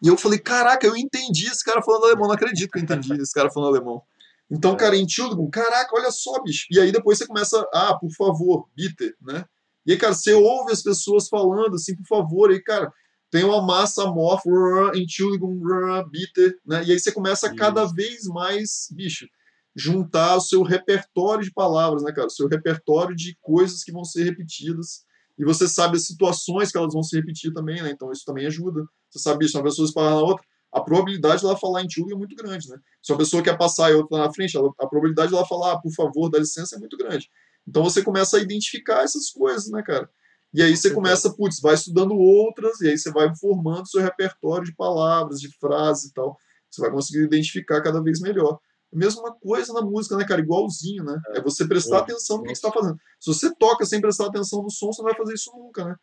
E eu falei, caraca, eu entendi esse cara falando alemão. Não acredito que eu entendi esse cara falando alemão. Então, é. cara, Tilden, caraca, olha só, bicho. E aí depois você começa, ah, por favor, bitter, né? E aí, cara, você ouve as pessoas falando assim, por favor, aí, cara, tem uma massa amorfa em Tilden, bitter, né? E aí você começa a cada vez mais, bicho, juntar o seu repertório de palavras, né, cara? O seu repertório de coisas que vão ser repetidas. E você sabe as situações que elas vão se repetir também, né? Então isso também ajuda. Você sabe, bicho, uma pessoa parar na outra a probabilidade dela falar em Tchug é muito grande, né? Se uma pessoa quer passar e outra na frente, ela, a probabilidade dela falar, ah, por favor, dá licença, é muito grande. Então você começa a identificar essas coisas, né, cara? E aí você começa, putz, vai estudando outras, e aí você vai formando seu repertório de palavras, de frases e tal. Você vai conseguir identificar cada vez melhor. Mesma coisa na música, né, cara? Igualzinho, né? É você prestar atenção no que, que você está fazendo. Se você toca sem prestar atenção no som, você não vai fazer isso nunca, né?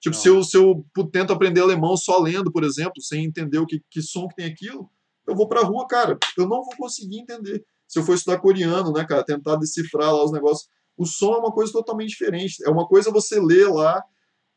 Tipo, se eu, se eu tento aprender alemão só lendo, por exemplo, sem entender o que, que som que tem aquilo, eu vou pra rua, cara, eu não vou conseguir entender. Se eu for estudar coreano, né, cara, tentar decifrar lá os negócios, o som é uma coisa totalmente diferente. É uma coisa você ler lá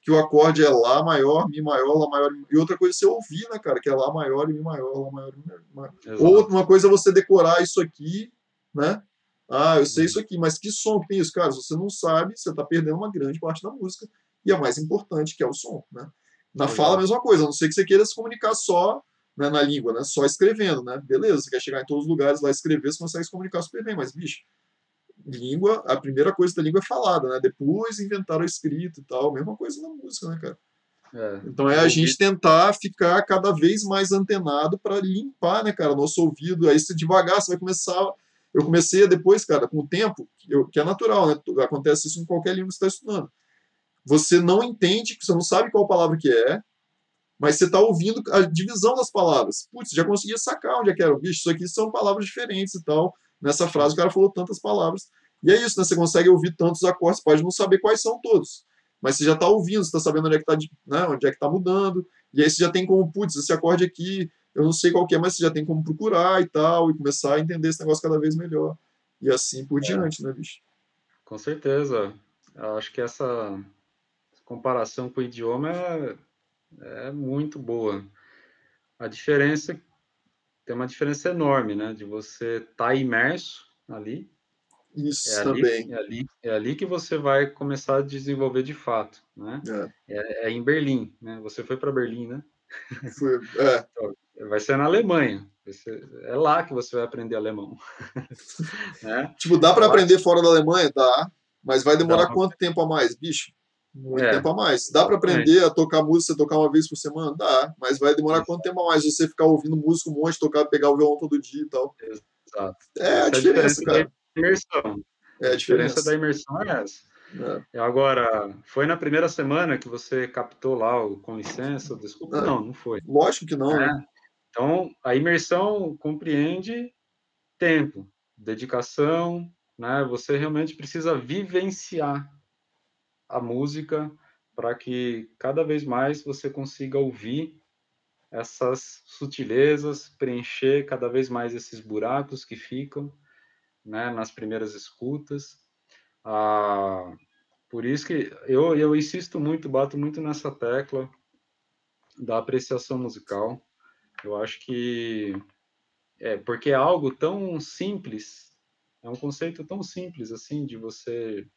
que o acorde é Lá maior, Mi maior, Lá maior. E outra coisa é você ouvir, né, cara? Que é Lá maior e Mi maior, Lá maior e Mi maior. Exato. Ou uma coisa é você decorar isso aqui, né? Ah, eu sei isso aqui, mas que som que tem isso? Cara, se você não sabe, você está perdendo uma grande parte da música. E a mais importante, que é o som, né? Na Exato. fala, a mesma coisa. A não ser que você queira se comunicar só né, na língua, né? Só escrevendo, né? Beleza, você quer chegar em todos os lugares lá escrever, você consegue se comunicar super bem, mas, bicho, língua, a primeira coisa da língua é falada, né? Depois inventaram a escrita e tal, mesma coisa na música, né, cara? É, então é a gente tentar ficar cada vez mais antenado para limpar, né, cara, nosso ouvido. Aí se devagar você vai começar. Eu comecei depois, cara, com o tempo, eu, que é natural, né? Acontece isso em qualquer língua que você está estudando. Você não entende, você não sabe qual palavra que é, mas você está ouvindo a divisão das palavras. Putz, já conseguia sacar onde é que era. Bicho, isso aqui são palavras diferentes e tal. Nessa frase o cara falou tantas palavras. E é isso, né? Você consegue ouvir tantos acordes, pode não saber quais são todos. Mas você já está ouvindo, você está sabendo onde é que está né, onde é que tá mudando. E aí você já tem como, putz, esse acorde aqui, eu não sei qual que é, mas você já tem como procurar e tal, e começar a entender esse negócio cada vez melhor. E assim por é. diante, né, bicho? Com certeza. Eu acho que essa comparação com o idioma é, é muito boa. A diferença tem uma diferença enorme, né? De você estar tá imerso ali. Isso é também. Ali, é, ali, é ali que você vai começar a desenvolver de fato, né? É, é, é em Berlim, né? Você foi para Berlim, né? Foi, é. [laughs] Então, vai ser na Alemanha. Ser, é lá que você vai aprender alemão. [laughs] né? Tipo, dá para aprender fora da Alemanha? Dá. Mas vai demorar dá. quanto tempo a mais, bicho? Muito é. tempo a mais. Dá para aprender é. a tocar música, você tocar uma vez por semana? Dá, mas vai demorar quanto tempo a mais? Você ficar ouvindo música um monte, tocar, pegar o violão todo dia e tal. Exato. É a diferença, a diferença cara. Da imersão. É a, a diferença da imersão é essa. É. Agora, foi na primeira semana que você captou lá o com licença, desculpa? Não, não foi. Lógico que não, né? né? Então, a imersão compreende tempo, dedicação, né? Você realmente precisa vivenciar a música para que cada vez mais você consiga ouvir essas sutilezas, preencher cada vez mais esses buracos que ficam né, nas primeiras escutas. Ah, por isso que eu, eu insisto muito, bato muito nessa tecla da apreciação musical. Eu acho que é porque é algo tão simples, é um conceito tão simples assim de você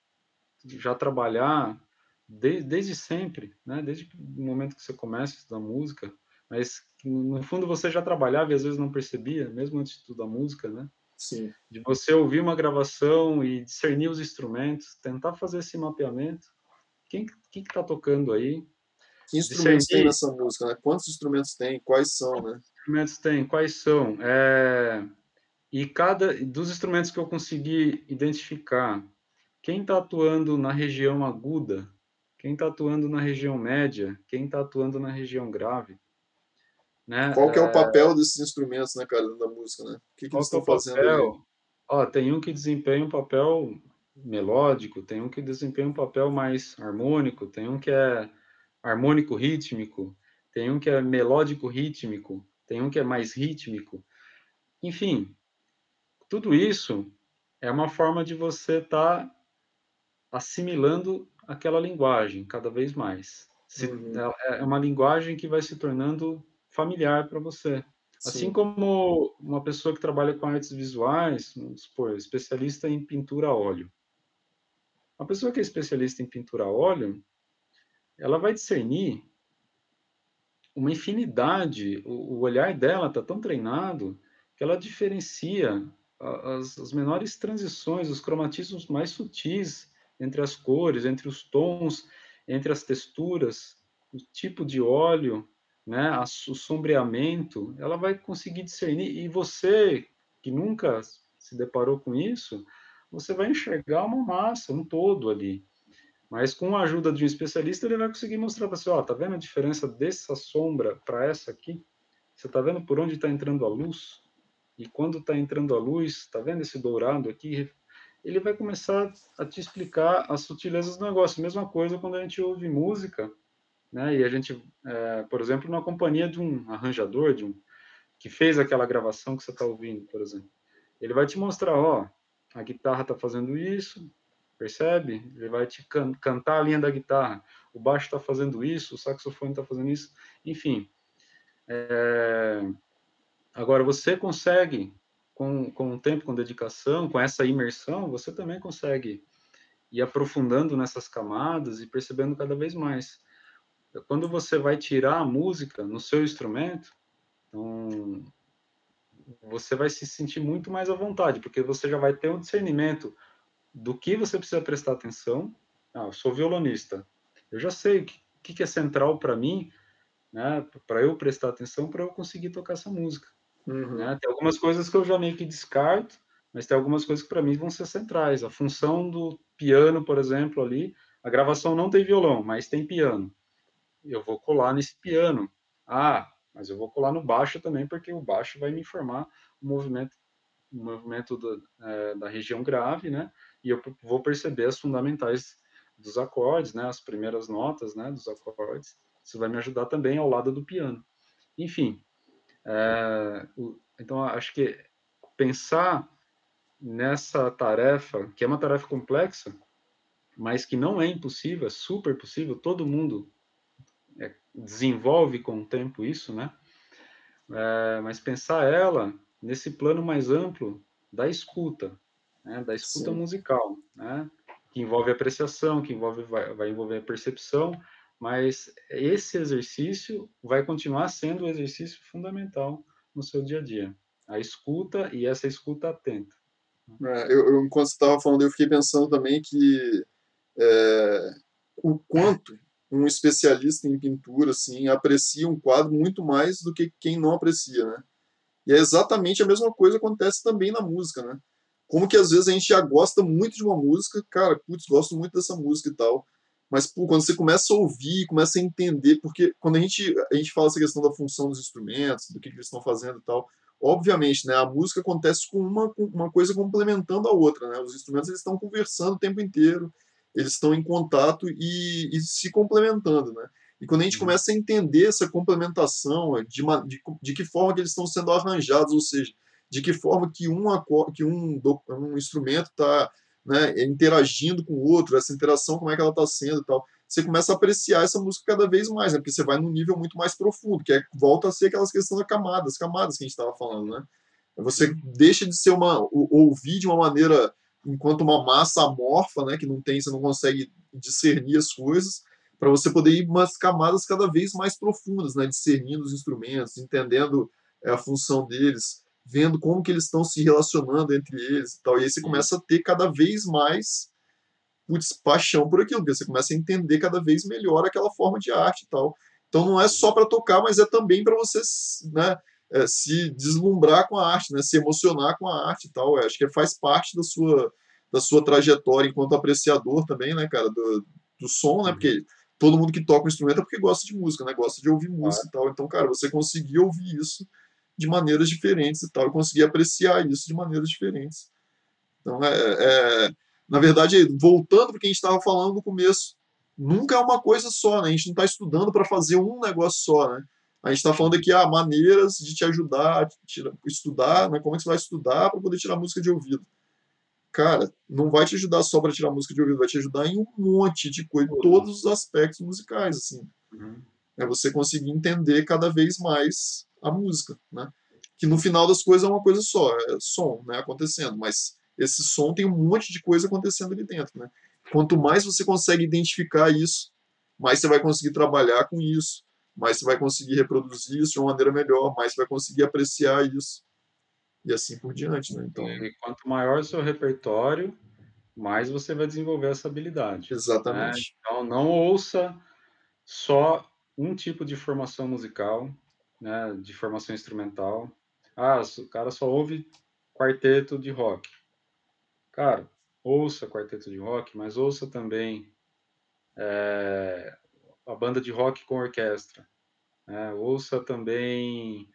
já trabalhar desde, desde sempre, né? Desde o momento que você começa a estudar música, mas no fundo você já trabalhava e às vezes não percebia, mesmo antes de estudar música, né? Sim. De você ouvir uma gravação e discernir os instrumentos, tentar fazer esse mapeamento. Quem que está tocando aí? Que instrumentos discernir... tem nessa música? Né? Quantos instrumentos tem? Quais são, né? Quantos instrumentos tem? Quais são? É... E cada dos instrumentos que eu consegui identificar, quem está atuando na região aguda, quem está atuando na região média, quem está atuando na região grave. Né? Qual que é, é, o papel desses instrumentos, né, cara, da música, né? O que, que eles estão é fazendo? Ó, tem um que desempenha um papel melódico, tem um que desempenha um papel mais harmônico, tem um que é harmônico rítmico, tem um que é melódico rítmico, tem um que é mais rítmico. Enfim, tudo isso é uma forma de você estar tá assimilando aquela linguagem cada vez mais. Se, uhum. É, é uma linguagem que vai se tornando familiar para você. Assim Sim. Assim como uma pessoa que trabalha com artes visuais, vamos supor, especialista em pintura a óleo. Uma pessoa que é especialista em pintura a óleo, ela vai discernir uma infinidade, o, o olhar dela está tão treinado que ela diferencia as, as menores transições, os cromatismos mais sutis entre as cores, entre os tons, entre as texturas, o tipo de óleo, né, o sombreamento, ela vai conseguir discernir. E você que nunca se deparou com isso, você vai enxergar uma massa, um todo ali. Mas com a ajuda de um especialista, ele vai conseguir mostrar para você, ó, tá vendo a diferença dessa sombra para essa aqui? Você tá vendo por onde está entrando a luz? E quando está entrando a luz, tá vendo esse dourado aqui ele vai começar a te explicar as sutilezas do negócio. Mesma coisa quando a gente ouve música, né? E a gente, é, por exemplo, na companhia de um arranjador, de um que fez aquela gravação que você está ouvindo, por exemplo, ele vai te mostrar, ó, a guitarra está fazendo isso, percebe? Ele vai te can cantar a linha da guitarra. O baixo está fazendo isso, o saxofone está fazendo isso, enfim. É... Agora, você consegue, com, com tempo, com dedicação, com essa imersão, você também consegue ir aprofundando nessas camadas e percebendo cada vez mais. Quando você vai tirar a música no seu instrumento, então, você vai se sentir muito mais à vontade, porque você já vai ter um discernimento do que você precisa prestar atenção. Ah, eu sou violonista, eu já sei o que, que é central para mim, né, para eu prestar atenção, para eu conseguir tocar essa música. Uhum. Né? Tem algumas coisas que eu já meio que descarto, mas tem algumas coisas que para mim vão ser centrais. A função do piano, por exemplo, ali, a gravação não tem violão, mas tem piano. Eu vou colar nesse piano. Ah, mas eu vou colar no baixo também, porque o baixo vai me informar o movimento, o movimento do, é, da região grave, né? E eu vou perceber as fundamentais dos acordes, né? As primeiras notas, né? Dos acordes. Isso vai me ajudar também ao lado do piano. Enfim, é, o, então acho que pensar nessa tarefa, que é uma tarefa complexa, mas que não é impossível, é super possível, todo mundo é, desenvolve com o tempo isso, né? É, mas pensar ela nesse plano mais amplo da escuta, né? da escuta Sim. musical, né? que envolve apreciação, que envolve vai, vai envolver a percepção, mas esse exercício vai continuar sendo um exercício fundamental no seu dia a dia, a escuta e essa escuta atenta. É, eu, eu, enquanto você estava falando, eu fiquei pensando também que é, o quanto um especialista em pintura assim aprecia um quadro muito mais do que quem não aprecia, né? E é exatamente a mesma coisa que acontece também na música, né? Como que às vezes a gente já gosta muito de uma música, cara, putz, gosto muito dessa música e tal, mas pô, quando você começa a ouvir, começa a entender, porque quando a gente, a gente fala essa questão da função dos instrumentos, do que, que eles estão fazendo e tal, obviamente, né, a música acontece com uma, uma coisa complementando a outra, né? Os instrumentos eles estão conversando o tempo inteiro, eles estão em contato e, e se complementando, né? E quando a gente uhum. começa a entender essa complementação, de, de, de que forma que eles estão sendo arranjados, ou seja, de que forma que um, que um, um instrumento está né, interagindo com o outro, essa interação, como é que ela está sendo e tal, você começa a apreciar essa música cada vez mais, né? Porque você vai num nível muito mais profundo, que é, volta a ser aquelas questões da camadas, camadas que a gente estava falando, né? Você deixa de ser uma ouvir de uma maneira enquanto uma massa amorfa, né, que não tem, você não consegue discernir as coisas, para você poder ir umas camadas cada vez mais profundas, né, discernindo os instrumentos, entendendo é, a função deles, vendo como que eles estão se relacionando entre eles e tal. E aí você começa a ter cada vez mais putz, paixão por aquilo, porque você começa a entender cada vez melhor aquela forma de arte e tal. Então não é só para tocar, mas é também para você, né, é, se deslumbrar com a arte, né? se emocionar com a arte e tal. É, acho que faz parte da sua, da sua trajetória enquanto apreciador também, né, cara, do, do som, né? Uhum. Porque todo mundo que toca um instrumento é porque gosta de música, né? Gosta de ouvir música e tal. Então, cara, você conseguir ouvir isso de maneiras diferentes e tal, e conseguir apreciar isso de maneiras diferentes. Então, é, é na verdade, voltando para o que a gente estava falando no começo, nunca é uma coisa só, né? A gente não está estudando para fazer um negócio só, né? A gente está falando aqui ah, maneiras de te ajudar a tirar, estudar, né? como é que você vai estudar para poder tirar música de ouvido. Cara, não vai te ajudar só para tirar música de ouvido, vai te ajudar em um monte de coisa, em todos os aspectos musicais, assim. Uhum. É você conseguir entender cada vez mais a música, né? Que no final das coisas é uma coisa só, é som, né, acontecendo, mas esse som tem um monte de coisa acontecendo ali dentro, né? Quanto mais você consegue identificar isso, mais você vai conseguir trabalhar com isso, mais você vai conseguir reproduzir isso de uma maneira melhor, mais você vai conseguir apreciar isso e assim por diante, né? Então, e quanto maior o seu repertório, mais você vai desenvolver essa habilidade. Exatamente. Né? Então, não ouça só um tipo de formação musical, né, de formação instrumental. Ah, o cara só ouve quarteto de rock. Cara, ouça quarteto de rock, mas ouça também é, a banda de rock com orquestra. Né? Ouça também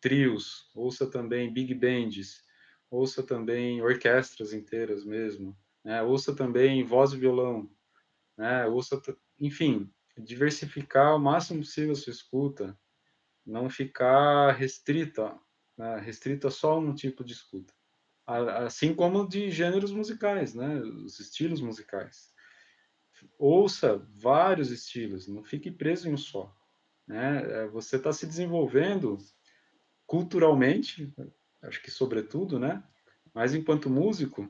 trios, ouça também big bands, ouça também orquestras inteiras mesmo, né? ouça também voz e violão, né? ouça, enfim, diversificar o máximo possível a sua escuta, não ficar restrita, né? restrita só a um tipo de escuta. assim como de gêneros musicais, né? Os estilos musicais. Ouça vários estilos, não fique preso em um só. Né? É, você está se desenvolvendo culturalmente, acho que sobretudo, né? Mas enquanto músico,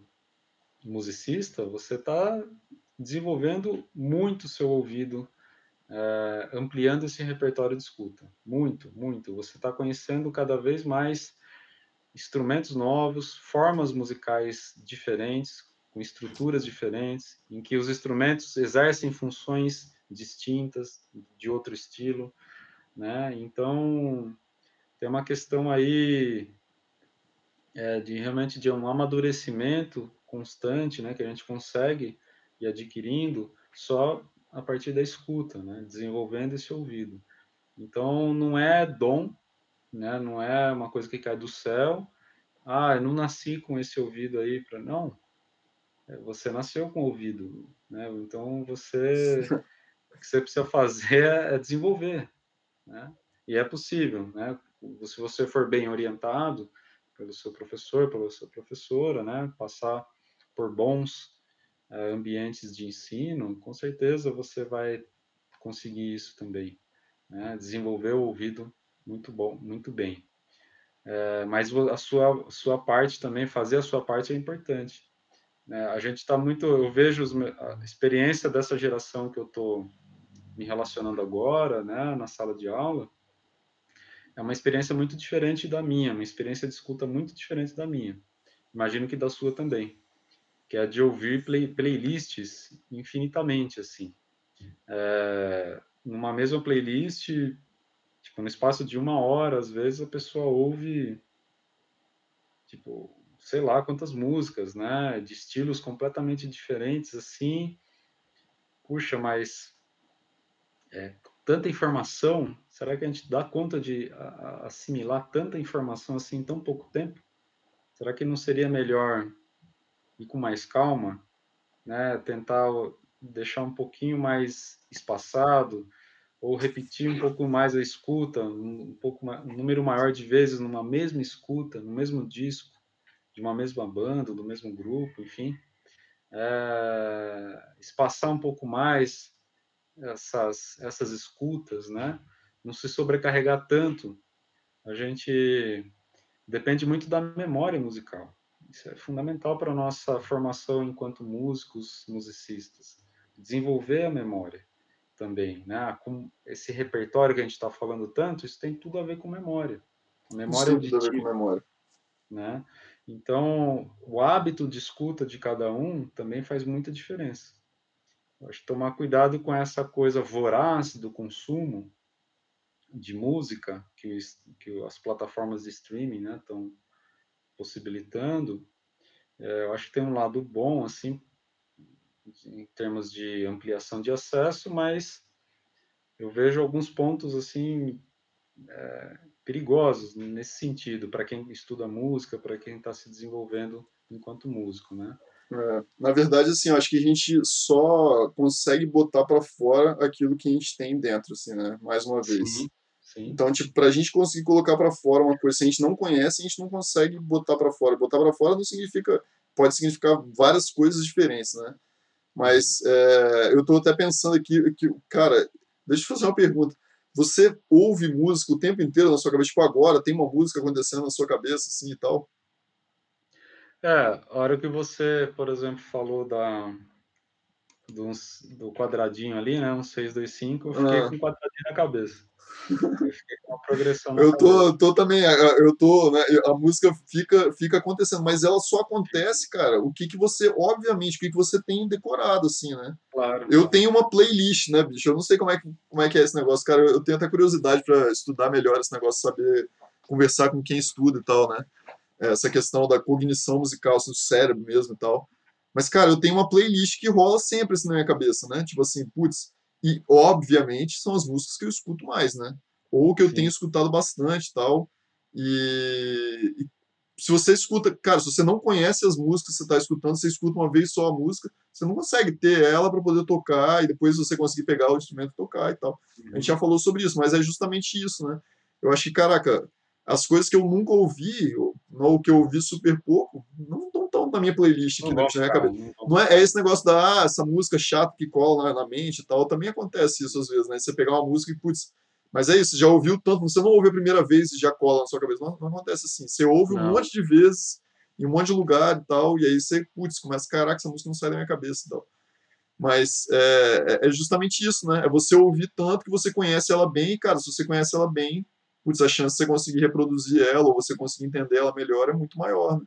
musicista, você está desenvolvendo muito seu ouvido, é, ampliando esse repertório de escuta. Muito, muito. Você está conhecendo cada vez mais instrumentos novos, formas musicais diferentes, com estruturas diferentes, em que os instrumentos exercem funções distintas de outro estilo, né? Então tem uma questão aí é, de realmente de um amadurecimento constante, né, que a gente consegue ir adquirindo só a partir da escuta, né, desenvolvendo esse ouvido. Então não é dom, né, não é uma coisa que cai do céu. Ah, eu não nasci com esse ouvido aí para não. É, você nasceu com ouvido, né? Então você [laughs] o que você precisa fazer é desenvolver, né? E é possível, né? Se você for bem orientado pelo seu professor, pela sua professora, né? Passar por bons ambientes de ensino, com certeza você vai conseguir isso também, né? Desenvolver o ouvido muito bom, muito bem. É, mas a sua, sua parte também, fazer a sua parte é importante. Né? A gente está muito, eu vejo os, a experiência dessa geração que eu estou me relacionando agora, né, na sala de aula, é uma experiência muito diferente da minha, uma experiência de escuta muito diferente da minha. Imagino que da sua também, que é de ouvir play, playlists infinitamente, assim. É, numa mesma playlist, tipo, no espaço de uma hora, às vezes a pessoa ouve, tipo, sei lá quantas músicas, né, de estilos completamente diferentes, assim. Puxa, mas é, tanta informação, será que a gente dá conta de assimilar tanta informação assim em tão pouco tempo? Será que não seria melhor ir com mais calma, né? Tentar deixar um pouquinho mais espaçado ou repetir um pouco mais a escuta, um pouco um número maior de vezes numa mesma escuta, no mesmo disco, de uma mesma banda, do mesmo grupo, enfim, é, espaçar um pouco mais essas, essas escutas, né? Não se sobrecarregar tanto. A gente depende muito da memória musical. Isso é fundamental para a nossa formação enquanto músicos, musicistas. Desenvolver a memória também, né? Com esse repertório que a gente está falando tanto, isso tem tudo a ver com memória. Memória isso tem tudo a ver com memória. Né? Então, o hábito de escuta de cada um também faz muita diferença. Acho que tomar cuidado com essa coisa voraz do consumo de música que, que as plataformas de streaming estão né, possibilitando. É, eu acho que tem um lado bom, assim, em termos de ampliação de acesso, mas eu vejo alguns pontos, assim, é, perigosos nesse sentido, para quem estuda música, para quem está se desenvolvendo enquanto músico, né? É, na verdade, assim, eu acho que a gente só consegue botar para fora aquilo que a gente tem dentro, assim, né? Mais uma vez. Sim, sim. Então, tipo, para a gente conseguir colocar para fora uma coisa que a gente não conhece, a gente não consegue botar para fora. Botar para fora não significa, pode significar várias coisas diferentes, né? Mas é, eu estou até pensando aqui que, cara, deixa eu fazer uma pergunta. Você ouve música o tempo inteiro na sua cabeça? Tipo, agora tem uma música acontecendo na sua cabeça, assim e tal? É, a hora que você, por exemplo, falou da, do, do quadradinho ali, né? Um 625, eu fiquei ah. com um quadradinho na cabeça. Eu fiquei com uma progressão Eu tô, tô também, eu tô, né? A música fica, fica acontecendo, mas ela só acontece, cara, o que que você, obviamente, o que que você tem decorado, assim, né? Claro. Eu claro. tenho uma playlist, né, bicho? Eu não sei como é que, como é, que é esse negócio, cara. Eu tenho até curiosidade para estudar melhor esse negócio, saber conversar com quem estuda e tal, né? essa questão da cognição musical, assim, do cérebro mesmo e tal. Mas, cara, eu tenho uma playlist que rola sempre assim na minha cabeça, né? Tipo assim, putz, e obviamente são as músicas que eu escuto mais, né? Ou que eu Sim. tenho escutado bastante tal. E, e se você escuta, cara, se você não conhece as músicas que você está escutando, você escuta uma vez só a música, você não consegue ter ela para poder tocar e depois você conseguir pegar o instrumento e tocar e tal. A gente já falou sobre isso, mas é justamente isso, né? Eu acho que, caraca, as coisas que eu nunca ouvi, no que eu ouvi super pouco, não na minha playlist aqui, não, minha cabeça. Não é, é, esse negócio da, ah, essa música chata que cola na, na, mente e tal, também acontece isso às vezes, né? Você pegar uma música e, putz, mas é isso, já ouviu tanto, você não ouve a primeira vez e já cola na sua cabeça. Não, não acontece assim. Você ouve um monte de vezes, em um monte de lugar e tal, e aí você, putz, começa, caraca, essa música não sai da minha cabeça e tal. Mas é, é, é justamente isso, né? É você ouvir tanto que você conhece ela bem, e, cara, se você conhece ela bem, putz, a chance de você conseguir reproduzir ela ou você conseguir entender ela melhor é muito maior. Né?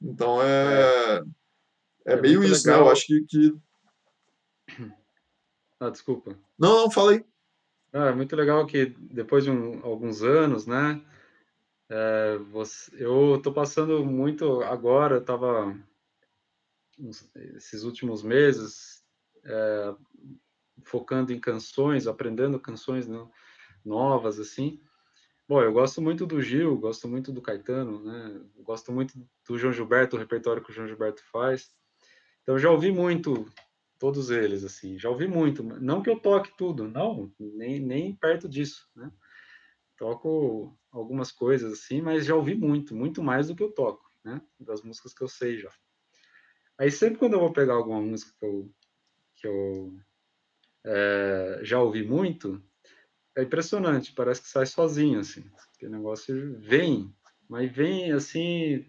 Então é, é, é meio isso, legal. né? Eu acho que, que. [coughs] Ah, desculpa. Não, não, falei. Ah, é muito legal que depois de um, alguns anos, né? É, você, eu estou passando muito agora, eu estava esses últimos meses é, focando em canções, aprendendo canções né, novas assim. Bom, eu gosto muito do Gil, gosto muito do Caetano, né? Gosto muito do João Gilberto, o repertório que o João Gilberto faz. Então já ouvi muito todos eles assim, já ouvi muito, não que eu toque tudo, não, nem nem perto disso, né? Toco algumas coisas assim, mas já ouvi muito, muito mais do que eu toco, né? Das músicas que eu sei já. Aí sempre quando eu vou pegar alguma música que eu, que eu é, já ouvi muito, é impressionante, parece que sai sozinho, assim. Que negócio vem, mas vem assim,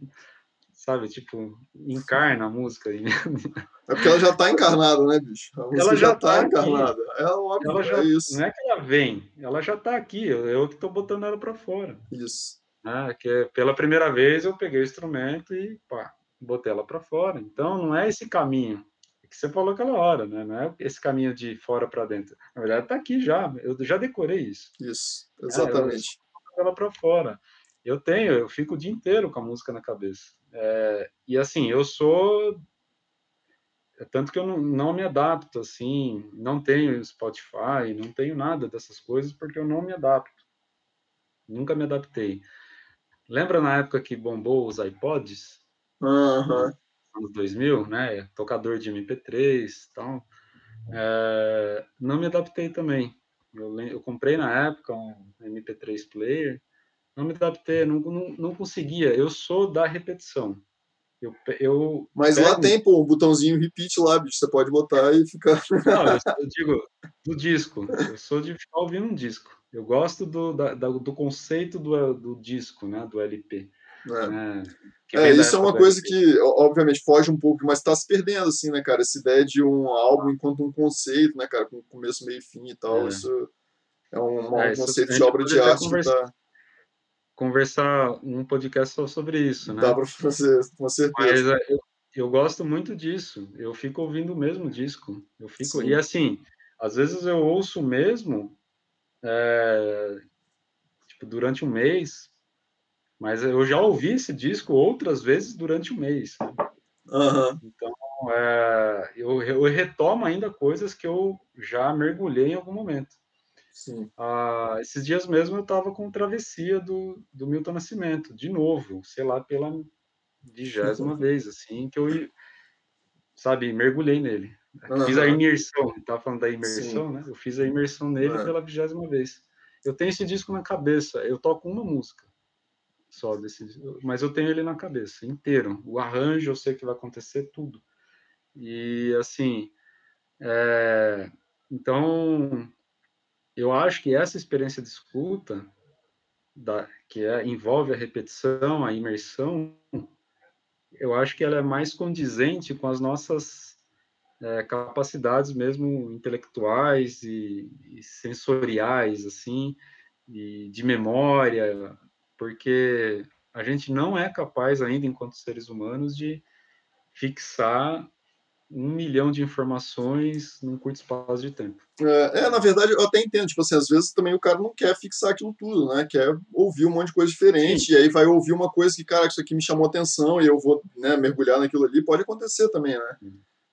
sabe, tipo, encarna a música. É porque ela já está encarnada, né, bicho? Ela já está tá encarnada. É óbvio, ela já, é isso. Não é que ela vem, ela já está aqui, eu, que estou botando ela para fora. Isso. Ah, que é, pela primeira vez eu peguei o instrumento e pá, botei ela para fora. Então não é esse caminho que você falou aquela hora, né? Não é esse caminho de fora para dentro. Na verdade, está aqui já. Eu já decorei isso. Isso, exatamente. É, ela para fora. Eu tenho, eu fico o dia inteiro com a música na cabeça. É, e assim, eu sou é tanto que eu não, não, me adapto assim, não tenho Spotify, não tenho nada dessas coisas porque eu não me adapto. Nunca me adaptei. Lembra na época que bombou os iPods? Uhum anos 2000, né? Tocador de MP3 e tal. É, não me adaptei também. Eu, eu, comprei na época um MP3 player, não me adaptei, não, não, não conseguia. Eu sou da repetição. Eu, eu Mas pego... lá tem, pô, um botãozinho repeat lá, bicho. Você pode botar e ficar. Não, eu, eu, digo do disco. Eu sou de ficar ouvindo um disco. Eu gosto do, da, do conceito do, do disco, né? Do LP. É. Né? É, isso é uma coisa que, obviamente, foge um pouco, mas está se perdendo, assim, né, cara? Essa ideia de um álbum enquanto um conceito, né, cara? Com começo, meio e fim e tal. É. Isso é um, um é, conceito de obra de arte conversa, que tá... Conversar um podcast só sobre isso, né? Dá para fazer, com certeza. Mas eu, eu gosto muito disso. Eu fico ouvindo o mesmo disco. Eu fico... Sim. E, assim, às vezes eu ouço mesmo... É, tipo, durante um mês, mas eu já ouvi esse disco outras vezes durante o mês. Uhum. Então, é, eu, eu retomo ainda coisas que eu já mergulhei em algum momento. Sim. Ah, esses dias mesmo eu estava com Travessia do, do Milton Nascimento, de novo, sei lá, pela vigésima [laughs] vez, assim, que eu, sabe, mergulhei nele. Uhum. Fiz a imersão, estava falando da imersão, Sim. né? Eu fiz a imersão nele uhum. pela vigésima vez. Eu tenho esse disco na cabeça, eu toco uma música só desse, mas eu tenho ele na cabeça inteiro. O arranjo eu sei que vai acontecer tudo. E assim, é, então eu acho que essa experiência de escuta da, que é, envolve a repetição, a imersão, eu acho que ela é mais condizente com as nossas é, capacidades mesmo intelectuais e, e sensoriais, assim, e de memória, porque a gente não é capaz ainda, enquanto seres humanos, de fixar um milhão de informações num curto espaço de tempo. É, é, na verdade, eu até entendo, tipo assim, às vezes também o cara não quer fixar aquilo tudo, né? Quer ouvir um monte de coisa diferente, Sim. e aí vai ouvir uma coisa que, cara, isso aqui me chamou atenção e eu vou né, mergulhar naquilo ali, pode acontecer também, né?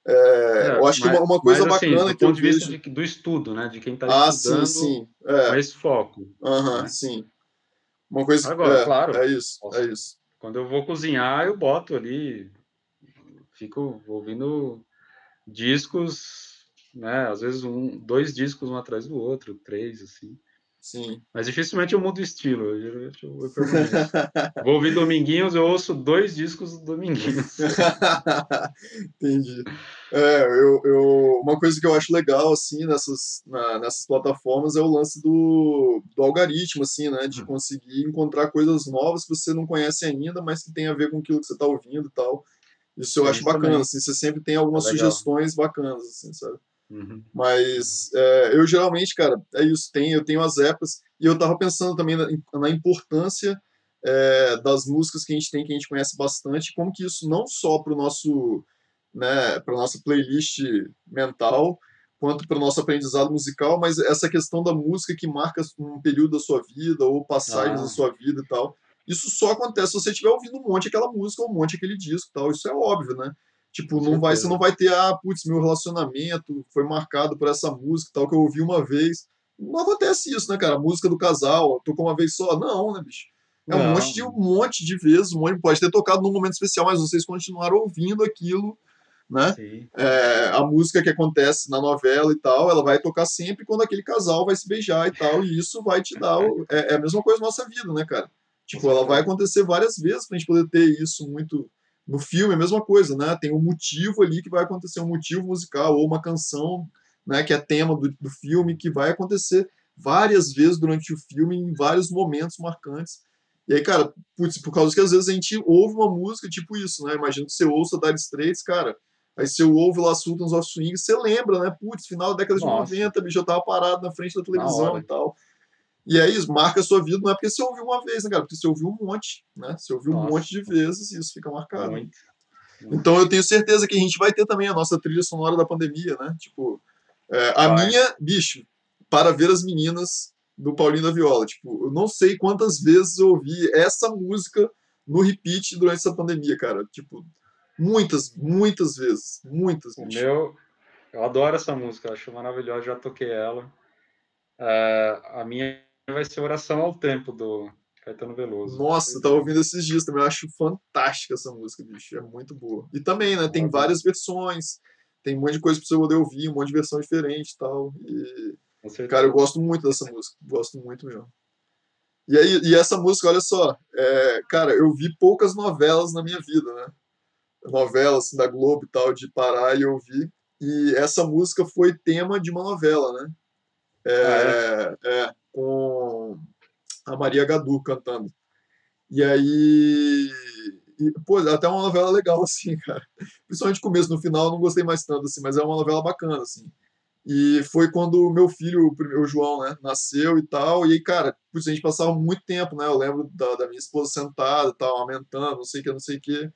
É, é, eu acho mas, que uma, uma coisa mas, assim, bacana do que ponto de vista de, do estudo, né? De quem está ah, estudando sim, sim. É. com esse foco. Aham, né? sim. Uma coisa Agora, é, claro. É isso, é isso. Quando eu vou cozinhar, eu boto ali, fico ouvindo discos, né? Às vezes um, dois discos um atrás do outro, três, assim. Sim. Mas dificilmente eu mudo o estilo. Geralmente eu vou [laughs] Vou ouvir Dominguinhos, eu ouço dois discos do Dominguinhos. [laughs] Entendi. É, eu, eu, uma coisa que eu acho legal, assim, nessas, na, nessas plataformas é o lance do, do algoritmo, assim, né? De uhum. conseguir encontrar coisas novas que você não conhece ainda, mas que tem a ver com aquilo que você está ouvindo e tal. Isso eu acho bacana, assim, você sempre tem algumas é sugestões bacanas, assim, sabe? Uhum. Mas é, eu geralmente, cara, é isso, tem, eu tenho as épocas, e eu tava pensando também na, na importância é, das músicas que a gente tem, que a gente conhece bastante, como que isso não só para o nosso, né, para nossa playlist mental, quanto para o nosso aprendizado musical, mas essa questão da música que marca um período da sua vida, ou passagens ah. da sua vida e tal. Isso só acontece se você estiver ouvindo um monte aquela música, ou um monte aquele disco e tal. Isso é óbvio, né? Tipo, não vai, você não vai ter, ah, putz, meu relacionamento foi marcado por essa música tal, que eu ouvi uma vez. Não acontece isso, né, cara? A música do casal, tocou uma vez só. Não, né, bicho? É um não. monte de um monte de vezes, um monte, pode ter tocado num momento especial, mas vocês continuaram ouvindo aquilo, né? É, a música que acontece na novela e tal, ela vai tocar sempre quando aquele casal vai se beijar e tal, e isso vai te dar. O, é, é, a mesma coisa na nossa vida, né, cara? Tipo, ela vai acontecer várias vezes pra gente poder ter isso muito no filme, a mesma coisa, né? Tem um motivo ali que vai acontecer, um motivo musical ou uma canção, né, que é tema do, do filme, que vai acontecer várias vezes durante o filme, em vários momentos marcantes. E aí, cara, putz, por causa que às vezes a gente ouve uma música tipo isso, né? Imagina que você ouça Dire Straits, cara, aí você ouve lá Sultans of Swing, você lembra, né? Putz, final da década Nossa. de 90, bicho, eu tava parado na frente da televisão e tal. E aí marca a sua vida, não é porque você ouviu uma vez, né, cara? Porque você ouviu um monte, né? Você ouviu Nossa. um monte de vezes e isso fica marcado. Muito. Muito. Então eu tenho certeza que a gente vai ter também a nossa trilha sonora da pandemia, né? Tipo, é, a vai. minha, bicho, para ver as meninas do Paulinho da Viola. Tipo, eu não sei quantas vezes eu ouvi essa música no repeat durante essa pandemia, cara. Tipo, muitas, muitas vezes. Muitas. O meu, eu adoro essa música, acho maravilhosa, já toquei ela. Uh, a minha vai ser Oração ao Tempo, do Caetano Veloso. Nossa, tava ouvindo esses dias também. Eu acho fantástica essa música, bicho. É muito boa. E também, né? Tem várias versões. Tem um monte de coisa pra você poder ouvir, um monte de versão diferente e tal. E, cara, eu gosto muito dessa música. Gosto muito mesmo. E, aí, e essa música, olha só. É, cara, eu vi poucas novelas na minha vida, né? Novelas assim, da Globo e tal, de parar e ouvir. E essa música foi tema de uma novela, né? É, ah, é? é com a Maria Gadu cantando. E aí. E, pô, é até uma novela legal, [laughs] assim, cara. Principalmente no começo, no final, não gostei mais tanto, assim, mas é uma novela bacana, assim. E foi quando o meu filho, o João, né, nasceu e tal. E aí, cara, a gente passava muito tempo, né? Eu lembro da, da minha esposa sentada, tal, aumentando, não sei o que, não sei o que.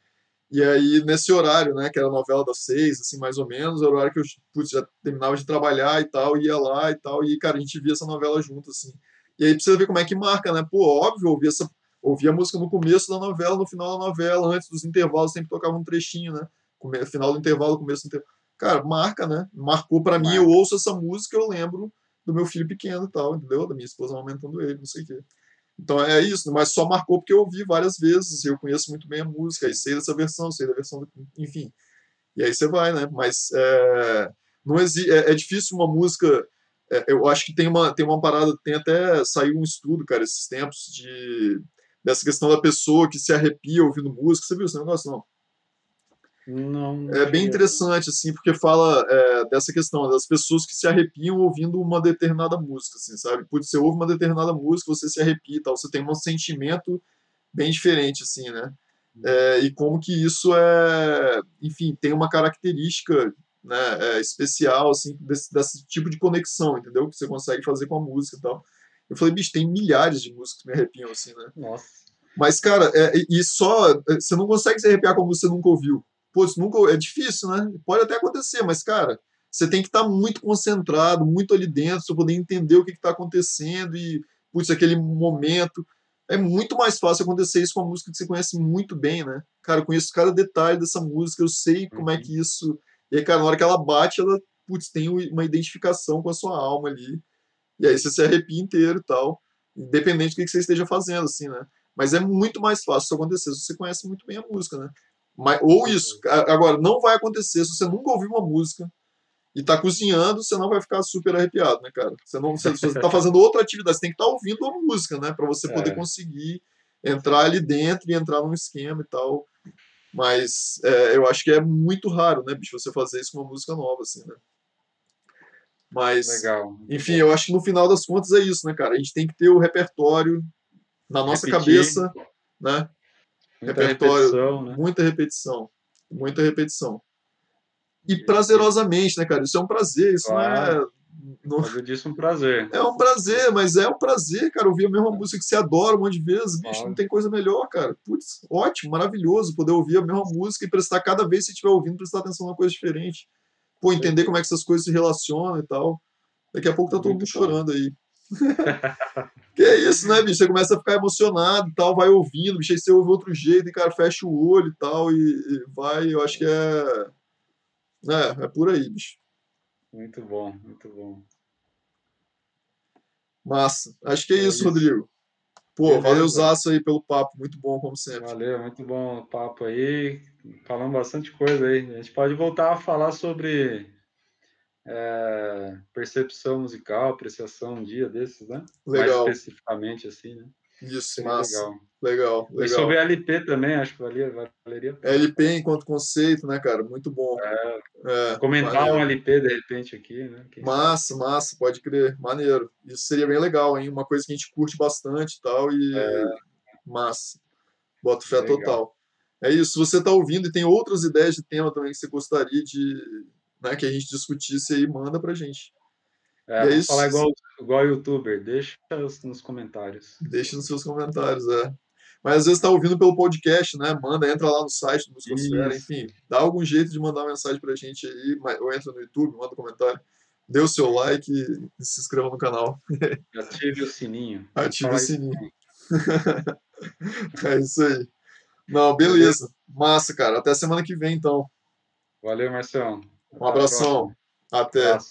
E aí, nesse horário, né, que era a novela das seis, assim, mais ou menos, era o horário que eu putz, já terminava de trabalhar e tal, ia lá e tal, e, cara, a gente via essa novela junto, assim. E aí precisa ver como é que marca, né? Pô, óbvio, ouvir essa ouvir a música no começo da novela, no final da novela, antes dos intervalos, sempre tocava um trechinho, né? Final do intervalo, começo do intervalo. Cara, marca, né? Marcou para mim, eu ouço essa música, eu lembro do meu filho pequeno e tal, entendeu? Da minha esposa aumentando ele, não sei o quê. Então é isso, mas só marcou porque eu ouvi várias vezes, eu conheço muito bem a música, e sei dessa versão, sei da versão, do, enfim. E aí você vai, né? Mas é, não existe, é, é difícil uma música. É, eu acho que tem uma, tem uma parada, tem até saiu um estudo, cara, esses tempos, de, dessa questão da pessoa que se arrepia ouvindo música. Você viu esse negócio? Não. Não, é bem interessante, assim, porque fala é, dessa questão das pessoas que se arrepiam ouvindo uma determinada música, assim, sabe? Putz, você ouve uma determinada música, você se arrepia e tal, você tem um sentimento bem diferente, assim, né? Uhum. É, e como que isso é, enfim, tem uma característica né, é, especial, assim, desse, desse tipo de conexão, entendeu? Que você consegue fazer com a música e tal. Eu falei, bicho, tem milhares de músicas que me arrepiam, assim, né? Nossa. Mas, cara, é, e só. É, você não consegue se arrepiar como você nunca ouviu. Isso nunca é difícil, né? Pode até acontecer, mas, cara, você tem que estar tá muito concentrado, muito ali dentro, para poder entender o que está acontecendo e, putz, aquele momento. É muito mais fácil acontecer isso com uma música que você conhece muito bem, né? Cara, eu conheço cada detalhe dessa música, eu sei como é uhum. é que isso. E aí, cara, na hora que ela bate, ela, putz, tem uma identificação com a sua alma ali. E aí você se arrepia inteiro e tal, independente do que você esteja fazendo, assim, né? Mas é muito mais fácil isso acontecer se você conhece muito bem a música, né? Mas, ou isso. Agora, não vai acontecer se você nunca ouviu uma música e tá cozinhando, você não vai ficar super arrepiado, né, cara? Você não, você, você tá [laughs] fazendo outra atividade, você tem que estar tá ouvindo a música, né, para você poder é. conseguir entrar ali dentro e entrar num esquema e tal. Mas é, eu acho que é muito raro, né, bicho, você fazer isso com uma música nova, assim, né? Mas, Legal. enfim, eu acho que no final das contas é isso, né, cara? A gente tem que ter o repertório na nossa Repetir. cabeça, né? Muita repertório, repetição, né? muita repetição, muita repetição. E prazerosamente, né, cara? Isso é um prazer, isso claro. não é. Não... Eu disse um prazer. É um prazer, mas é um prazer, cara, ouvir a mesma música que você adora um monte de vezes, bicho, não tem coisa melhor, cara. Putz, ótimo, maravilhoso poder ouvir a mesma música e prestar cada vez que estiver ouvindo, prestar atenção numa coisa diferente. Pô, entender como é que essas coisas se relacionam e tal. Daqui a pouco tá todo mundo chorando aí. [laughs] que é isso, né, bicho? Você começa a ficar emocionado e tal, vai ouvindo, bicho, aí você ouve outro jeito e, cara, fecha o olho e tal, e, e vai, eu acho que é. É, é por aí, bicho. Muito bom, muito bom. Massa. Acho que é, é isso, isso, Rodrigo. Pô, valeu zaço aí pelo papo, muito bom, como sempre. Valeu, muito bom o papo aí. Falando bastante coisa aí. A gente pode voltar a falar sobre é, percepção musical, apreciação um dia desses, né? Legal. Mais especificamente assim, né? Isso, massa. Legal. Legal, legal. E sobre LP também, acho que valeria. valeria LP enquanto conceito, né, cara? Muito bom. É, é, comentar maneiro. um LP de repente aqui, né? Quem massa, sabe? massa, pode crer. Maneiro. Isso seria bem legal, hein? Uma coisa que a gente curte bastante e tal. E é. massa. Bota fé legal. total. É isso. Se você está ouvindo e tem outras ideias de tema também que você gostaria de né, que a gente discutisse aí, manda pra gente. É, é isso. falar igual, igual youtuber, deixa nos comentários. Deixa nos seus comentários, é. Mas às vezes está ouvindo pelo podcast, né? Manda, entra lá no site do Musicosfera, enfim, dá algum jeito de mandar uma mensagem pra gente aí, ou entra no YouTube, manda um comentário, dê o seu like e se inscreva no canal. [laughs] Ative o sininho. Ative o sininho. [laughs] é isso aí. Não, beleza. Massa, cara. Até semana que vem, então. Valeu, Marcelo. Um abração. Até. Até.